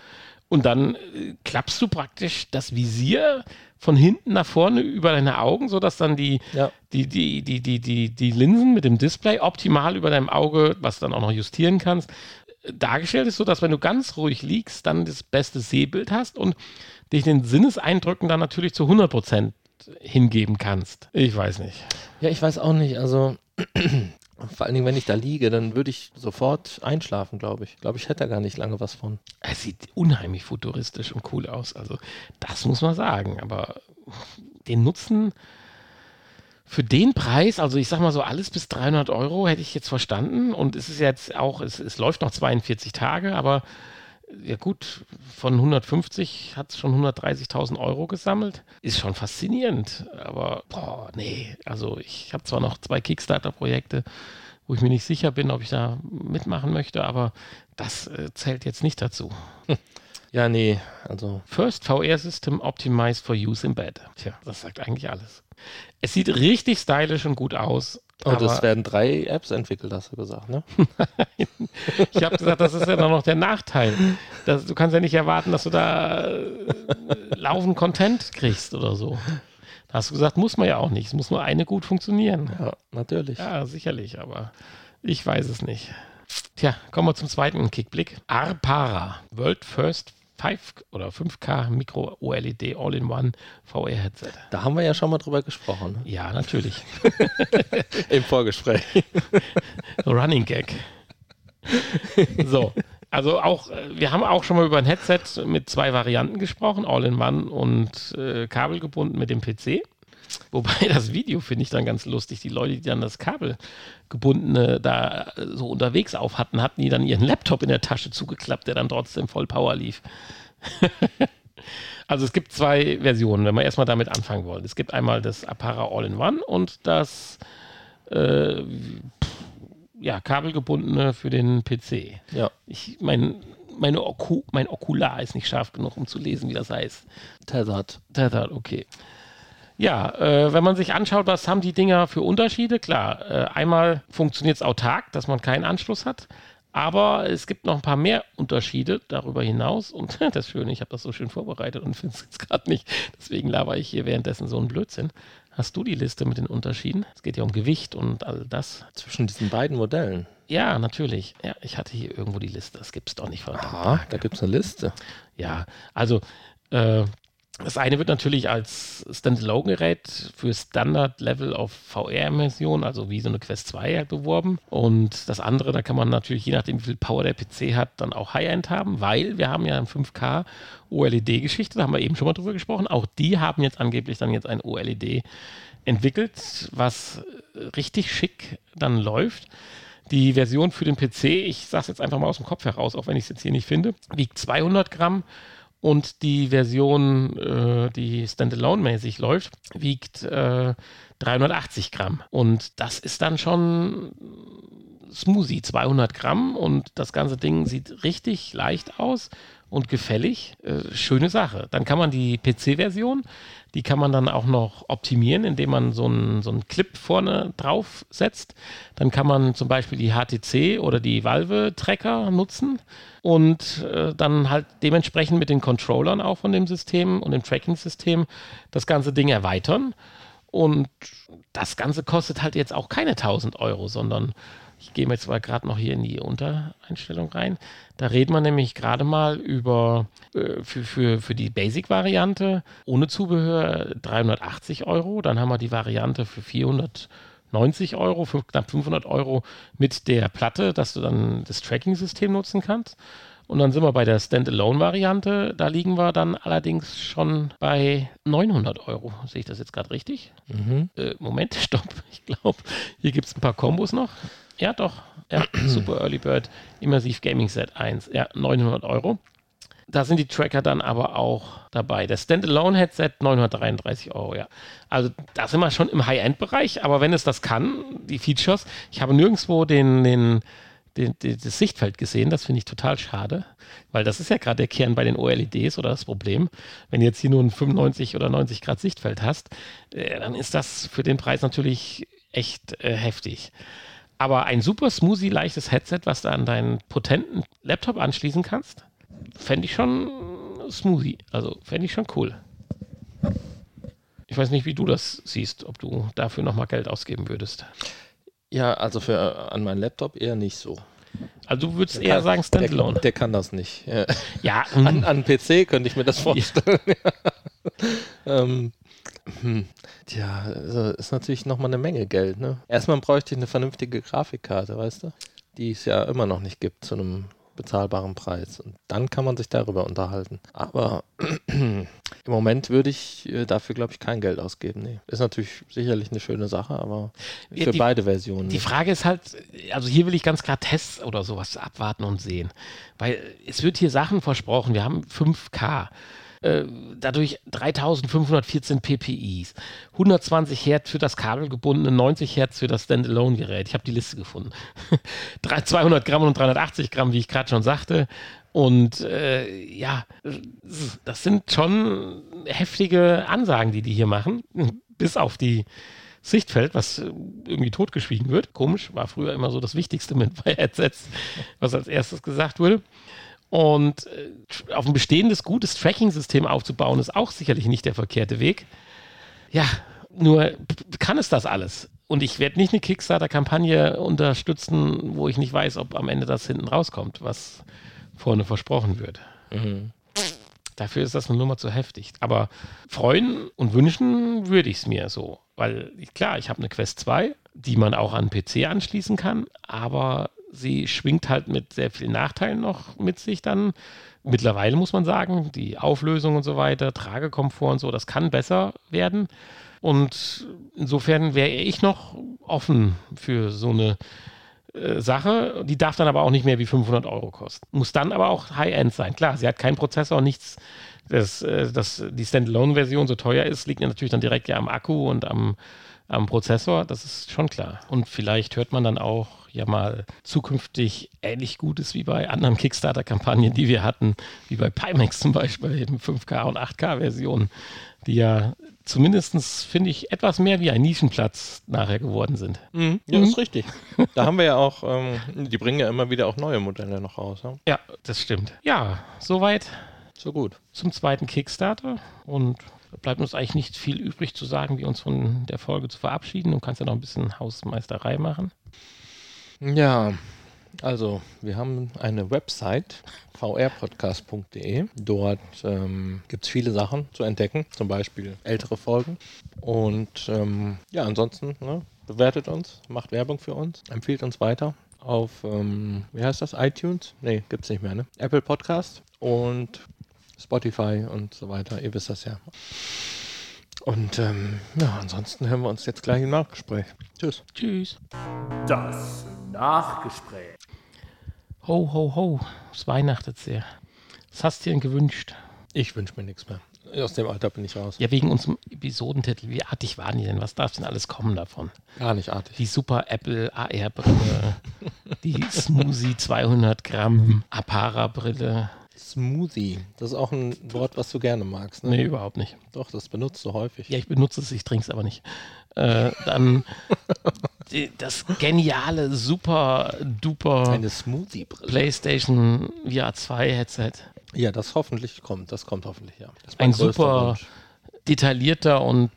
und dann äh, klappst du praktisch das Visier von hinten nach vorne über deine Augen, sodass dann die, Ja. die, die, die, die, die, die Linsen mit dem Display optimal über deinem Auge, was du dann auch noch justieren kannst, äh, dargestellt ist, sodass wenn du ganz ruhig liegst, dann das beste Sehbild hast und dich den Sinneseindrücken dann natürlich zu 100% hingeben kannst. Ich weiß nicht. Ja, ich weiß auch nicht. Also vor allen Dingen, wenn ich da liege, dann würde ich sofort einschlafen, glaube ich. Glaube, ich hätte da gar nicht lange was von. Es sieht unheimlich futuristisch und cool aus. Also, das muss man sagen. Aber den Nutzen für den Preis, also ich sag mal so, alles bis 300 Euro hätte ich jetzt verstanden. Und es ist jetzt auch, es, es läuft noch 42 Tage, aber ja gut, von 150 hat es schon 130.000 Euro gesammelt. Ist schon faszinierend. Aber, boah, nee. Also, ich habe zwar noch zwei Kickstarter-Projekte, wo ich mir nicht sicher bin, ob ich da mitmachen möchte, aber das äh, zählt jetzt nicht dazu. Ja, nee, also First VR System optimized for use in bed. Tja, das sagt eigentlich alles. Es sieht richtig stylisch und gut aus. Und aber es werden drei Apps entwickelt, hast du gesagt, ne? ich habe gesagt, das ist ja dann noch der Nachteil. Das, du kannst ja nicht erwarten, dass du da äh, laufend Content kriegst oder so. Da hast du gesagt, muss man ja auch nicht. Es muss nur eine gut funktionieren. Ja, natürlich. Ja, sicherlich, aber ich weiß es nicht. Tja, kommen wir zum zweiten Kickblick. Arpara, World First 5 oder 5K Micro OLED All-in-One VR Headset. Da haben wir ja schon mal drüber gesprochen, ne? Ja, natürlich. im Vorgespräch. Running Gag. So, also auch, äh, wir haben auch schon mal über ein Headset mit zwei Varianten gesprochen, All-in-One und äh, kabelgebunden mit dem PC. Wobei das Video finde ich dann ganz lustig. Die Leute, die dann das kabelgebundene da äh, so unterwegs auf hatten, hatten die dann ihren Laptop in der Tasche zugeklappt, der dann trotzdem voll Power lief. also es gibt zwei Versionen, wenn wir erstmal damit anfangen wollen. Es gibt einmal das Apara All-in-One und das äh, ja, kabelgebundene für den PC. Ja, Ich, mein, meine Oku, mein Okular ist nicht scharf genug, um zu lesen, wie das heißt. Tethered. Tethered, okay. Ja, äh, wenn man sich anschaut, was haben die Dinger für Unterschiede, klar, äh, einmal funktioniert es autark, dass man keinen Anschluss hat, aber es gibt noch ein paar mehr Unterschiede darüber hinaus und das Schöne, ich habe das so schön vorbereitet und finde es jetzt gerade nicht, deswegen laber ich hier währenddessen so einen Blödsinn. Hast du die Liste mit den Unterschieden? Es geht ja um Gewicht und all das. Zwischen diesen beiden Modellen. Ja, natürlich. Ja, ich hatte hier irgendwo die Liste. Das gibt es doch nicht verdammt. Aha, da gibt es eine Liste. Ja, also äh, das eine wird natürlich als Standalone-Gerät für Standard-Level auf VR-Immersion, also wie so eine Quest 2 halt beworben. Und das andere, da kann man natürlich, je nachdem, wie viel Power der PC hat, dann auch High-End haben, weil wir haben ja ein 5K OLED-Geschichte, da haben wir eben schon mal drüber gesprochen. Auch die haben jetzt angeblich dann jetzt ein OLED entwickelt, was richtig schick dann läuft. Die Version für den PC, ich sage es jetzt einfach mal aus dem Kopf heraus, auch wenn ich es jetzt hier nicht finde, wiegt 200 Gramm und die Version, äh, die standalone-mäßig läuft, wiegt äh, 380 Gramm. Und das ist dann schon Smoothie, 200 Gramm und das ganze Ding sieht richtig leicht aus und gefällig. Äh, schöne Sache. Dann kann man die PC-Version, die kann man dann auch noch optimieren, indem man so einen so Clip vorne drauf setzt. Dann kann man zum Beispiel die HTC oder die Valve-Tracker nutzen und äh, dann halt dementsprechend mit den Controllern auch von dem System und dem Tracking-System das ganze Ding erweitern. Und das Ganze kostet halt jetzt auch keine 1000 Euro, sondern ich gehe jetzt mal gerade noch hier in die Untereinstellung rein. Da reden wir nämlich gerade mal über äh, für, für, für die Basic-Variante ohne Zubehör 380 Euro. Dann haben wir die Variante für 490 Euro, für knapp 500 Euro mit der Platte, dass du dann das Tracking-System nutzen kannst. Und dann sind wir bei der Standalone-Variante. Da liegen wir dann allerdings schon bei 900 Euro. Sehe ich das jetzt gerade richtig? Mhm. Äh, Moment, stopp. Ich glaube, hier gibt es ein paar Kombos noch. Ja, doch. Ja, Super Early Bird Immersive Gaming Set 1. Ja, 900 Euro. Da sind die Tracker dann aber auch dabei. Das Standalone-Headset 933 Euro, ja. Also da sind wir schon im High-End-Bereich, aber wenn es das kann, die Features, ich habe nirgendwo den, den, den, den das Sichtfeld gesehen, das finde ich total schade, weil das ist ja gerade der Kern bei den OLEDs oder das Problem. Wenn du jetzt hier nur ein 95 oder 90 Grad Sichtfeld hast, äh, dann ist das für den Preis natürlich echt äh, heftig. Aber ein super smoothie, leichtes Headset, was du an deinen potenten Laptop anschließen kannst, fände ich schon smoothie. Also fände ich schon cool. Ich weiß nicht, wie du das siehst, ob du dafür nochmal Geld ausgeben würdest. Ja, also für an meinen Laptop eher nicht so. Also du würdest der eher kann, sagen Standalone. Der, der, kann das nicht. Ja, ja an, an PC könnte ich mir das vorstellen. Ja. ähm, hm. Tja, also ist natürlich nochmal eine Menge Geld. Ne? Erstmal bräuchte ich eine vernünftige Grafikkarte, weißt du? Die es ja immer noch nicht gibt zu einem bezahlbaren Preis. Und dann kann man sich darüber unterhalten. Aber im Moment würde ich äh, dafür, glaube ich, kein Geld ausgeben. Nee. Ist natürlich sicherlich eine schöne Sache, aber für die, beide Versionen. Die Frage ist halt, also hier will ich ganz klar Tests oder sowas abwarten und sehen. Weil es wird hier Sachen versprochen. Wir haben 5K. Äh, dadurch 3514 PPIs, 120 Hertz für das kabelgebundene, 90 Hertz für das Standalone-Gerät. Ich habe die Liste gefunden. 200 Gramm und 380 Gramm, wie ich gerade schon sagte. Und äh, ja, das sind schon heftige Ansagen, die die hier machen, bis auf die Sichtfeld, was irgendwie totgeschwiegen wird. Komisch, war früher immer so das Wichtigste mit bei Headsets, was als erstes gesagt wurde. Und äh, auf ein bestehendes, gutes Tracking-System aufzubauen, ist auch sicherlich nicht der verkehrte Weg. Ja, nur kann es das alles? Und ich werde nicht eine Kickstarter-Kampagne unterstützen, wo ich nicht weiß, ob am Ende das hinten rauskommt, was vorne versprochen wird. Mhm. Dafür ist das eine Nummer zu heftig. Aber freuen und wünschen würde ich es mir so. Weil, klar, ich habe eine Quest 2, die man auch an PC anschließen kann, aber sie schwingt halt mit sehr vielen Nachteilen noch mit sich dann. Mittlerweile muss man sagen, die Auflösung und so weiter, Tragekomfort und so, das kann besser werden. Und insofern wäre ich noch offen für so eine äh, Sache. Die darf dann aber auch nicht mehr wie 500 Euro kosten. Muss dann aber auch High-End sein. Klar, sie hat keinen Prozessor, nichts. Dass, äh, die Standalone-Version so teuer ist, liegt natürlich dann direkt ja am Akku und am, am Prozessor. Das ist schon klar. Und vielleicht hört man dann auch ja mal zukünftig ähnlich gut ist wie bei anderen Kickstarter-Kampagnen, die wir hatten, wie bei Pimax zum Beispiel, eben 5K und 8K-Versionen, die ja zumindest, finde ich, etwas mehr wie ein Nischenplatz nachher geworden sind. Mhm. Ja, mhm. ist richtig. Da haben wir ja auch, ähm, die bringen ja immer wieder auch neue Modelle noch raus. Ja, ja das stimmt. Ja, soweit. So gut. Zum zweiten Kickstarter und bleibt uns eigentlich nicht viel übrig zu sagen, wie uns von der Folge zu verabschieden. Du kannst ja noch ein bisschen Hausmeisterei machen. Ja, also wir haben eine Website, vrpodcast.de. Dort ähm, gibt es viele Sachen zu entdecken, zum Beispiel ältere Folgen. Und ähm, ja, ansonsten ne, bewertet uns, macht Werbung für uns, empfiehlt uns weiter auf, ähm, wie heißt das, iTunes? Nee, gibt es nicht mehr, ne? Apple Podcast und Spotify und so weiter. Ihr wisst das ja. Und ähm, ja, ansonsten hören wir uns jetzt gleich im Nachgespräch. Tschüss. Tschüss. Das Nachgespräch. Ho, ho, ho. Es weihnachtet sehr. Was hast du dir denn gewünscht? Ich wünsche mir nichts mehr. Aus dem Alter bin ich raus. Ja, wegen unserem Episodentitel. Wie artig waren die denn? Was darf denn alles kommen davon? Gar nicht artig. Die Super Apple AR-Brille, die Smoothie 200 Gramm Apara-Brille. Smoothie. Das ist auch ein Wort, was du gerne magst. Ne? Nee, überhaupt nicht. Doch, das benutzt du häufig. Ja, ich benutze es, ich trinke es aber nicht. Äh, dann die, das geniale, super, duper Eine. PlayStation VR 2 Headset. Ja, das hoffentlich kommt. Das kommt hoffentlich, ja. Ein super Wunsch. detaillierter und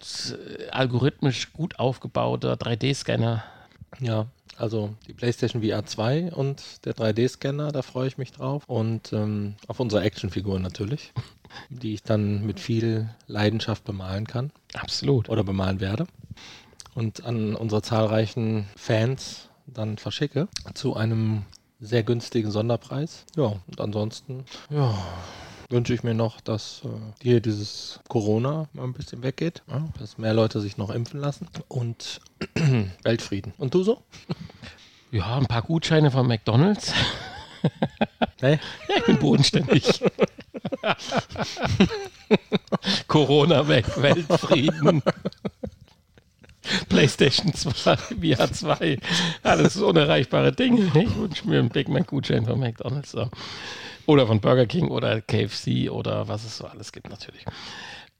äh, algorithmisch gut aufgebauter 3D-Scanner. Ja, also die PlayStation VR 2 und der 3D-Scanner, da freue ich mich drauf. Und ähm, auf unsere Actionfigur natürlich, die ich dann mit viel Leidenschaft bemalen kann Absolut. oder bemalen werde. Und an unsere zahlreichen Fans dann verschicke zu einem sehr günstigen Sonderpreis. Ja, und ansonsten, ja, wünsche ich mir noch, dass äh, hier dieses Corona mal ein bisschen weggeht, ja, dass mehr Leute sich noch impfen lassen und Weltfrieden. Und du so? Ja, ein paar Gutscheine von McDonalds. Hey? Ja, ich bin bodenständig. Corona weg, Weltfrieden. PlayStation 2, VR 2, alles unerreichbare Dinge. Ich wünsche mir einen Big Mac Gutschein von McDonalds. Oder von Burger King oder KFC oder was es so alles gibt natürlich.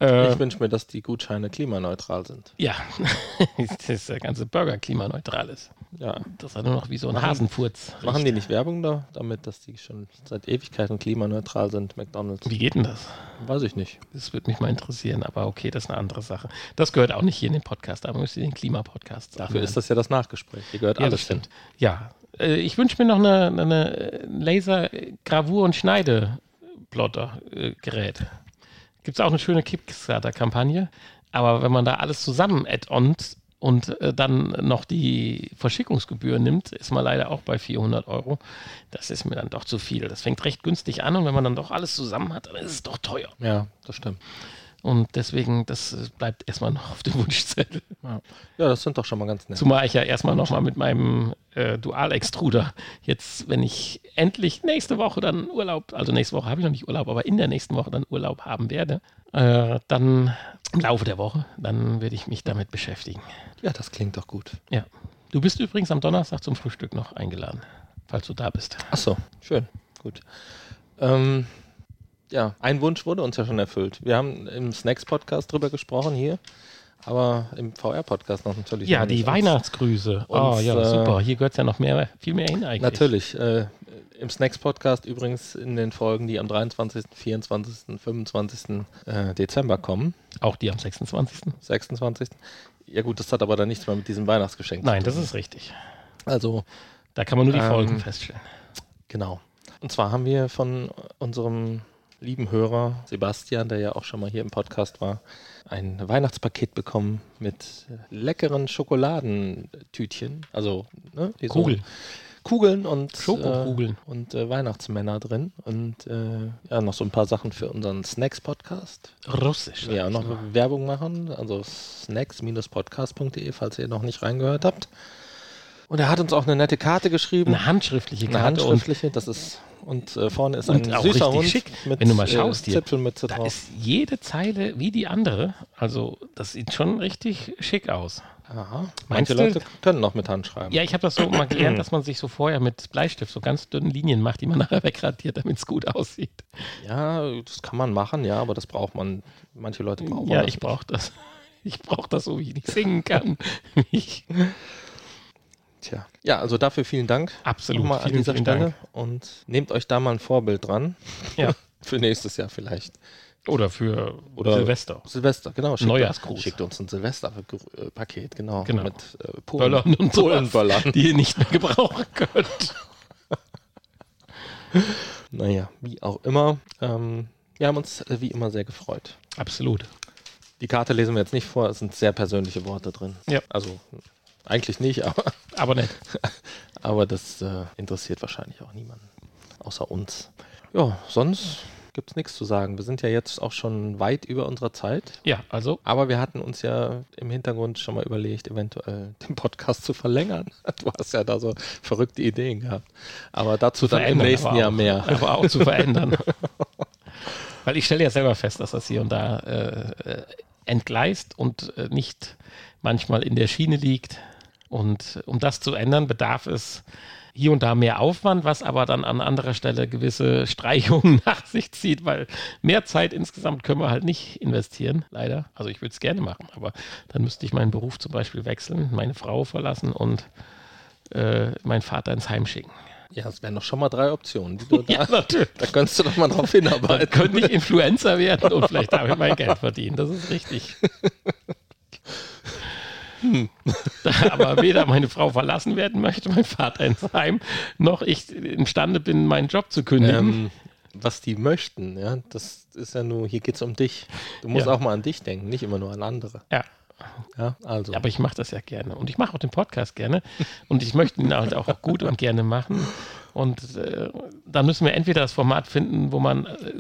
Äh, Ich wünsche mir, dass die Gutscheine klimaneutral sind. ja, dass der ganze Burger klimaneutral ist. Ja. Das hat nur noch wie so ein Machen- Hasenfurz. Machen die nicht Werbung da, damit, dass die schon seit Ewigkeiten klimaneutral sind, McDonalds? Wie geht denn das? Weiß ich nicht. Das würde mich mal interessieren, aber okay, das ist eine andere Sache. Das gehört auch nicht hier in den Podcast, aber müsst ihr den Klimapodcast Dafür ist das ja das Nachgespräch. Hier gehört ja, alles hin. Ja, äh, ich wünsche mir noch eine, eine Laser-Gravur- und Schneideplotter-Gerät. Gibt es auch eine schöne Kickstarter-Kampagne, aber wenn man da alles zusammen add-ont und äh, dann noch die Verschickungsgebühr nimmt, ist man leider auch bei 400 Euro. Das ist mir dann doch zu viel. Das fängt recht günstig an und wenn man dann doch alles zusammen hat, dann ist es doch teuer. Ja, das stimmt. Und deswegen, das bleibt erstmal noch auf dem Wunschzettel. Ja, das sind doch schon mal ganz nett. Zumal ich ja erstmal nochmal mit meinem äh, Dual-Extruder jetzt, wenn ich endlich nächste Woche dann Urlaub, also nächste Woche habe ich noch nicht Urlaub, aber in der nächsten Woche dann Urlaub haben werde, äh, dann im Laufe der Woche, dann werde ich mich damit beschäftigen. Ja, das klingt doch gut. Ja. Du bist übrigens am Donnerstag zum Frühstück noch eingeladen, falls du da bist. Ach so, schön. Gut. Ähm, ja, ein Wunsch wurde uns ja schon erfüllt. Wir haben im Snacks-Podcast drüber gesprochen hier, aber im VR-Podcast noch natürlich. Ja, noch die. Weihnachtsgrüße. Oh uns, ja, äh, super. Hier gehört es ja noch mehr, viel mehr hin eigentlich. Natürlich. Äh, Im Snacks-Podcast übrigens in den Folgen, die am 23., 24., 25. Äh, Dezember kommen. Auch die am 26. 26. Ja gut, das hat aber dann nichts mehr mit diesem Weihnachtsgeschenk Nein, zu das tun. ist richtig. Also, Da kann man nur die Ähm, Folgen feststellen. genau. Und zwar haben wir von unserem lieben Hörer Sebastian, der ja auch schon mal hier im Podcast war, ein Weihnachtspaket bekommen mit leckeren Schokoladentütchen. Also, ne, die so- Kugeln. Kugeln und, Schokokugeln. Äh, und äh, Weihnachtsmänner drin. Und äh, ja, noch so ein paar Sachen für unseren Snacks-Podcast. Russisch. sag Ja, noch. Werbung machen, also snacks-podcast.de, falls ihr noch nicht reingehört habt. Und er hat uns auch eine nette Karte geschrieben. Eine handschriftliche Eine Karte und handschriftliche, das ist, und äh, vorne ist ein süßer Hund schick, mit wenn du mal schaust äh. Zipfelmütze da drauf. ist jede Zeile wie die andere. Also das sieht schon richtig schick aus. Aha. Meinst Manche du? Leute können noch mit Hand schreiben. Ja, ich habe das so mal gelernt, dass man sich so vorher mit Bleistift so ganz dünnen Linien macht, die man nachher wegradiert, damit es gut aussieht. Ja, das kann man machen, ja, aber das braucht man. Manche Leute brauchen Ja, das ich brauche das. Ich brauche das so, wie ich nicht singen kann. Ich, Tja. Ja, also dafür vielen Dank. absolut. Nochmal an Vielen, dieser vielen Stelle. Dank. Und nehmt euch da mal ein Vorbild dran. Ja. Für nächstes Jahr vielleicht. Oder für Oder- Silvester. Silvester, genau. Neujahrsgruß. Schickt uns ein Silvesterpaket, genau. Genau. Mit äh, Polen. Böllern und Polenböllern. die ihr nicht mehr gebrauchen könnt. Naja, wie auch immer. Ähm, wir haben uns äh, wie immer sehr gefreut. Absolut. Die Karte lesen wir jetzt nicht vor, es sind sehr persönliche Worte drin. Ja. Also eigentlich nicht, aber, Aber nett. aber das äh, interessiert wahrscheinlich auch niemanden außer uns. Ja, sonst gibt es nichts zu sagen. Wir sind ja jetzt auch schon weit über unserer Zeit. Ja, also. Aber wir hatten uns ja im Hintergrund schon mal überlegt, eventuell den Podcast zu verlängern. Du hast ja da so verrückte Ideen gehabt. Aber dazu dann im nächsten Jahr auch, mehr. Aber auch zu verändern. Weil ich stelle ja selber fest, dass das hier und da äh, entgleist und äh, nicht manchmal in der Schiene liegt. Und um das zu ändern, bedarf es hier und da mehr Aufwand, was aber dann an anderer Stelle gewisse Streichungen nach sich zieht, weil mehr Zeit insgesamt können wir halt nicht investieren, leider. Also ich würde es gerne machen, aber dann müsste ich meinen Beruf zum Beispiel wechseln, meine Frau verlassen und äh, meinen Vater ins Heim schicken. Ja, das wären doch schon mal drei Optionen. Da, ja, natürlich. Da könntest du doch mal drauf hinarbeiten. Dann könnte ich Influencer werden und vielleicht damit mein Geld verdienen. Das ist richtig. Hm. Aber weder meine Frau verlassen werden möchte, mein Vater ins Heim, noch ich imstande bin, meinen Job zu kündigen. Ähm, was die möchten, ja, das ist ja nur, hier geht es um dich. Du musst ja. auch mal an dich denken, nicht immer nur an andere. Ja. Ja, also. Aber ich mache das ja gerne. Und ich mache auch den Podcast gerne. Und ich möchte ihn halt auch gut und gerne machen. Und äh, dann müssen wir entweder das Format finden, wo man äh,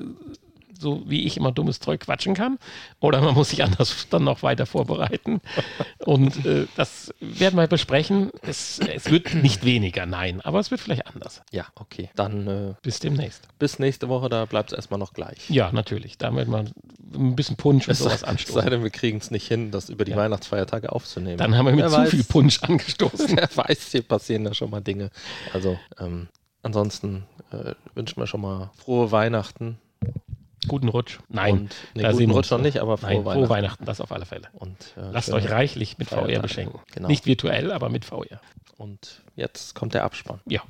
so wie ich immer dummes Zeug quatschen kann. Oder man muss sich anders dann noch weiter vorbereiten. Und äh, das werden wir besprechen. Es, es, wird nicht weniger, nein, aber es wird vielleicht anders. Ja, okay. Dann äh, bis demnächst. Bis nächste Woche, da bleibt es erstmal noch gleich. Ja, natürlich. Da wird man ein bisschen Punsch und es sowas anstoßen. Sei denn, wir kriegen es nicht hin, das über die ja. Weihnachtsfeiertage aufzunehmen. Dann haben wir mit Wer zu weiß, viel Punsch angestoßen. Wer weiß, hier passieren da schon mal Dinge. Also, ähm, ansonsten äh, wünschen wir schon mal frohe Weihnachten Guten Rutsch. Nein, und, nee, da guten Rutsch noch nicht, aber frohe, Nein, Weihnachten. frohe Weihnachten. Das auf alle Fälle. Und, äh, Lasst euch reichlich mit VR beschenken. Genau. Nicht virtuell, aber mit VR. Und jetzt kommt der Abspann. Ja.